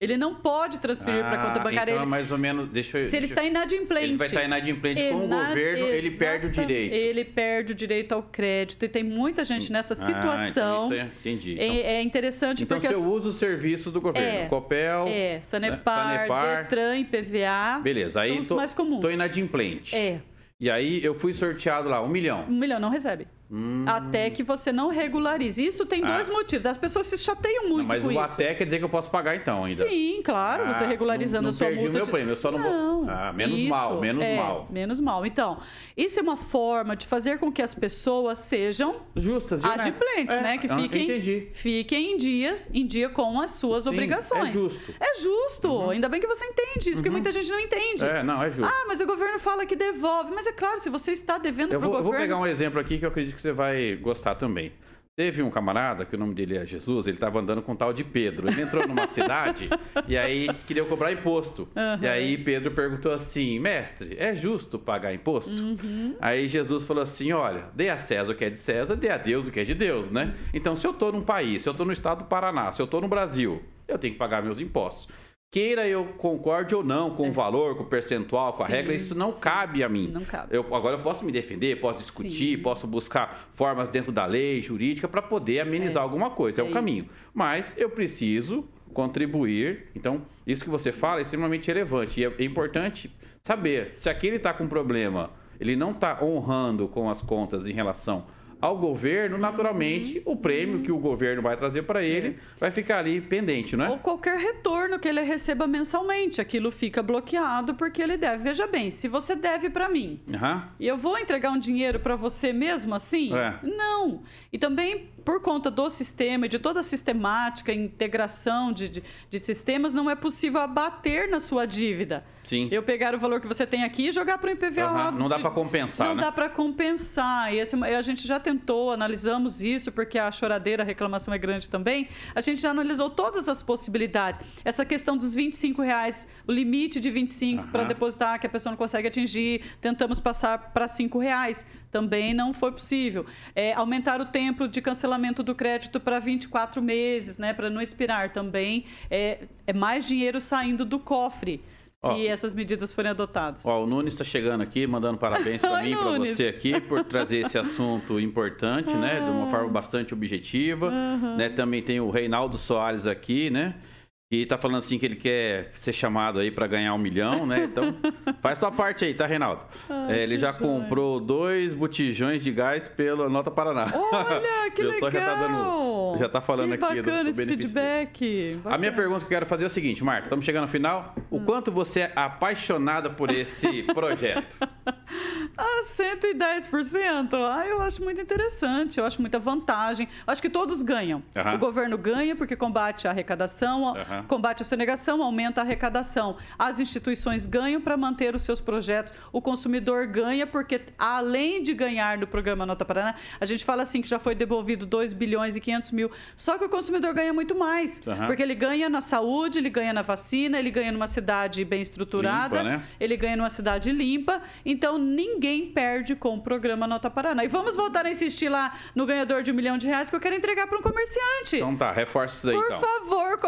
Ele não pode transferir ah, para a conta bancária. Então, ele... mais ou menos, deixa eu, Se ele está inadimplente. Ele vai estar inadimplente com o governo, ele perde o direito. Ele perde o direito ao crédito. E tem muita gente nessa situação. Ah, então isso é, entendi. Então, é, é, interessante então, porque. Então, você as... usa os serviços do governo. É, Copel. É, Sanepar, né? Sanepar, Detran, IPVA. Beleza, aí são os tô, mais comuns. Estou inadimplente. É. E aí eu fui sorteado lá, um milhão. Um milhão, não recebe. Hum. Até que você não regularize. Isso tem ah. dois motivos. As pessoas se chateiam muito não, mas com o isso. até quer dizer que eu posso pagar então ainda. Sim, claro. Ah, você regularizando não, não a sua perdi multa. o meu de... prêmio, eu só não, não vou. Ah, menos isso, mal, menos é, mal. Menos mal. Então, isso é uma forma de fazer com que as pessoas sejam justas, adimplentes, é, né? Que fiquem, fiquem em dias, em dia com as suas Sim, obrigações. É justo. É justo. Uhum. Ainda bem que você entende isso, uhum. porque muita gente não entende. É, não, é justo. Ah, mas o governo fala que devolve. Mas é claro, se você está devendo para o governo. Eu vou pegar um exemplo aqui que eu acredito que você vai gostar também. Teve um camarada, que o nome dele é Jesus, ele estava andando com um tal de Pedro. Ele entrou numa cidade e aí queria cobrar imposto. Uhum. E aí Pedro perguntou assim: Mestre, é justo pagar imposto? Uhum. Aí Jesus falou assim: Olha, dê a César o que é de César, dê a Deus o que é de Deus, né? Então, se eu estou num país, se eu estou no estado do Paraná, se eu estou no Brasil, eu tenho que pagar meus impostos. Queira eu concorde ou não com é. o valor, com o percentual, com sim, a regra, isso não sim. cabe a mim. Não cabe. Eu, agora eu posso me defender, posso discutir, sim. posso buscar formas dentro da lei jurídica para poder amenizar é. alguma coisa. É, é o caminho. Isso. Mas eu preciso contribuir. Então, isso que você fala é extremamente relevante. E é, é importante saber se aquele está com problema, ele não está honrando com as contas em relação ao governo, naturalmente, uhum. o prêmio que o governo vai trazer para ele é. vai ficar ali pendente, não é? Ou qualquer retorno que ele receba mensalmente, aquilo fica bloqueado porque ele deve. Veja bem, se você deve para mim uhum. e eu vou entregar um dinheiro para você mesmo assim, é. não. E também por conta do sistema e de toda a sistemática, integração de, de, de, sistemas, não é possível abater na sua dívida. Sim. Eu pegar o valor que você tem aqui e jogar para o IPVA uhum. lá. Não dá para compensar, Não né? dá para compensar. E esse, a gente já tentou, analisamos isso, porque a choradeira, a reclamação é grande também. A gente já analisou todas as possibilidades. Essa questão dos 25 reais, o limite de 25 uhum. para depositar, que a pessoa não consegue atingir, tentamos passar para 5 reais. Também não foi possível. É, aumentar o tempo de cancelamento do crédito para 24 meses, né, para não expirar também. É, é mais dinheiro saindo do cofre se ó, essas medidas forem adotadas. Ó, o Nunes está chegando aqui, mandando parabéns para mim e para você aqui por trazer esse assunto importante, né, de uma forma bastante objetiva. Uhum. Né, também tem o Reinaldo Soares aqui, né? E tá falando assim que ele quer ser chamado aí para ganhar um milhão, né? Então, faz sua parte aí, tá, Reinaldo? Ai, é, ele já joia. comprou dois botijões de gás pela Nota Paraná. Olha, que legal! já tá dando, já tá falando que aqui bacana do, do esse feedback. A minha pergunta que eu quero fazer é o seguinte, Marta, estamos chegando no final. O hum. quanto você é apaixonada por esse projeto? Ah, 110%. Ah, eu acho muito interessante, eu acho muita vantagem. Acho que todos ganham. Uhum. O governo ganha porque combate a arrecadação, uhum. combate a sonegação, aumenta a arrecadação. As instituições ganham para manter os seus projetos. O consumidor ganha porque, além de ganhar no programa Nota Paraná, a gente fala assim que já foi devolvido 2 bilhões e 500 mil. Só que o consumidor ganha muito mais. Uhum. Porque ele ganha na saúde, ele ganha na vacina, ele ganha numa cidade bem estruturada, limpa, né? ele ganha numa cidade limpa. Então, ninguém perde com o programa Nota Paraná. E vamos voltar a insistir lá no ganhador de um milhão de reais que eu quero entregar para um comerciante. Então tá, reforça isso aí. Por então. favor,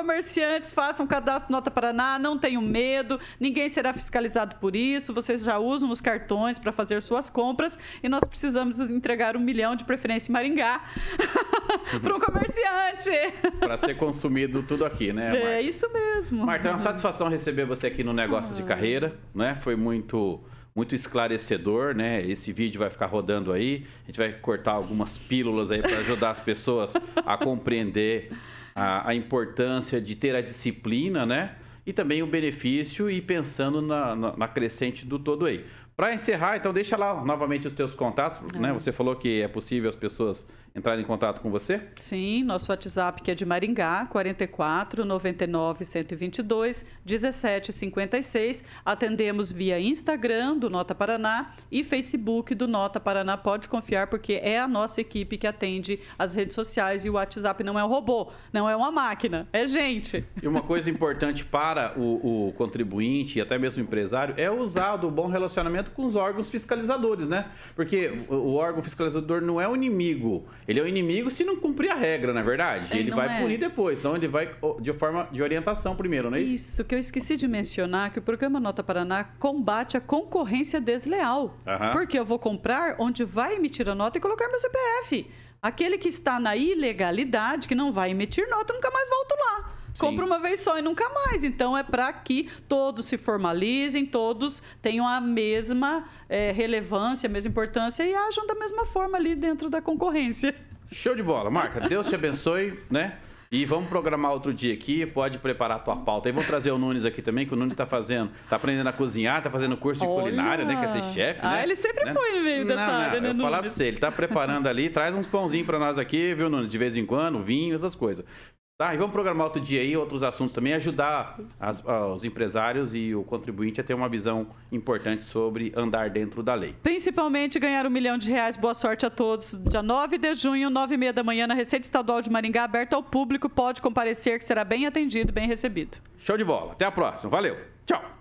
façam cadastro Nota Paraná, não tenham medo, ninguém será fiscalizado por isso, vocês já usam os cartões para fazer suas compras e nós precisamos entregar um milhão de preferência em Maringá para um comerciante. para ser consumido tudo aqui, né? Marta? É isso mesmo. Marta, é uma satisfação receber você aqui no Negócios ah. de Carreira, né? Foi muito muito esclarecedor, né? Esse vídeo vai ficar rodando aí. A gente vai cortar algumas pílulas aí para ajudar as pessoas a compreender a, a, importância de ter a disciplina, né? E também o benefício e pensando na, na, na crescente do todo aí. Para encerrar, então deixa lá novamente os teus contatos, né? Você falou que é possível as pessoas entrarem em contato com você? Sim, nosso WhatsApp que é de Maringá, 44 99 122 17 56. Atendemos via Instagram do Nota Paraná e Facebook do Nota Paraná. Pode confiar porque é a nossa equipe que atende as redes sociais e o WhatsApp não é um robô, não é uma máquina, é gente. E uma coisa importante para o, o contribuinte e até mesmo o empresário é usar do bom relacionamento com os órgãos fiscalizadores, né? Porque o, o órgão fiscalizador não é o inimigo. Ele é o inimigo se não cumprir a regra, na é verdade. Ele, ele vai é. punir depois. Então ele vai de forma de orientação primeiro, não é isso? Isso, que eu esqueci de mencionar, que o programa Nota Paraná combate a concorrência desleal. Uhum. Porque eu vou comprar onde vai emitir a nota e colocar meu CPF. Aquele que está na ilegalidade, que não vai emitir nota, nunca mais volto lá. Compra uma vez só e nunca mais. Então é para que todos se formalizem, todos tenham a mesma é, relevância, a mesma importância e ajam da mesma forma ali dentro da concorrência. Show de bola, Marca. Deus te abençoe, né? E vamos programar outro dia aqui, pode preparar a tua pauta. E vamos trazer o Nunes aqui também, que o Nunes está fazendo, está aprendendo a cozinhar, está fazendo curso de Olha. culinária, né? Quer ser chefe, ah, né? ele sempre né? foi no meio dessa não, área, não, né, eu Nunes? falar para você, ele está preparando ali, traz uns pãozinhos para nós aqui, viu, Nunes? De vez em quando, vinho, essas coisas. Tá, e vamos programar outro dia aí, outros assuntos também, ajudar as, os empresários e o contribuinte a ter uma visão importante sobre andar dentro da lei. Principalmente ganhar um milhão de reais. Boa sorte a todos. Dia 9 de junho, 9 e meia da manhã, na Receita Estadual de Maringá, aberta ao público. Pode comparecer, que será bem atendido, bem recebido. Show de bola. Até a próxima. Valeu. Tchau.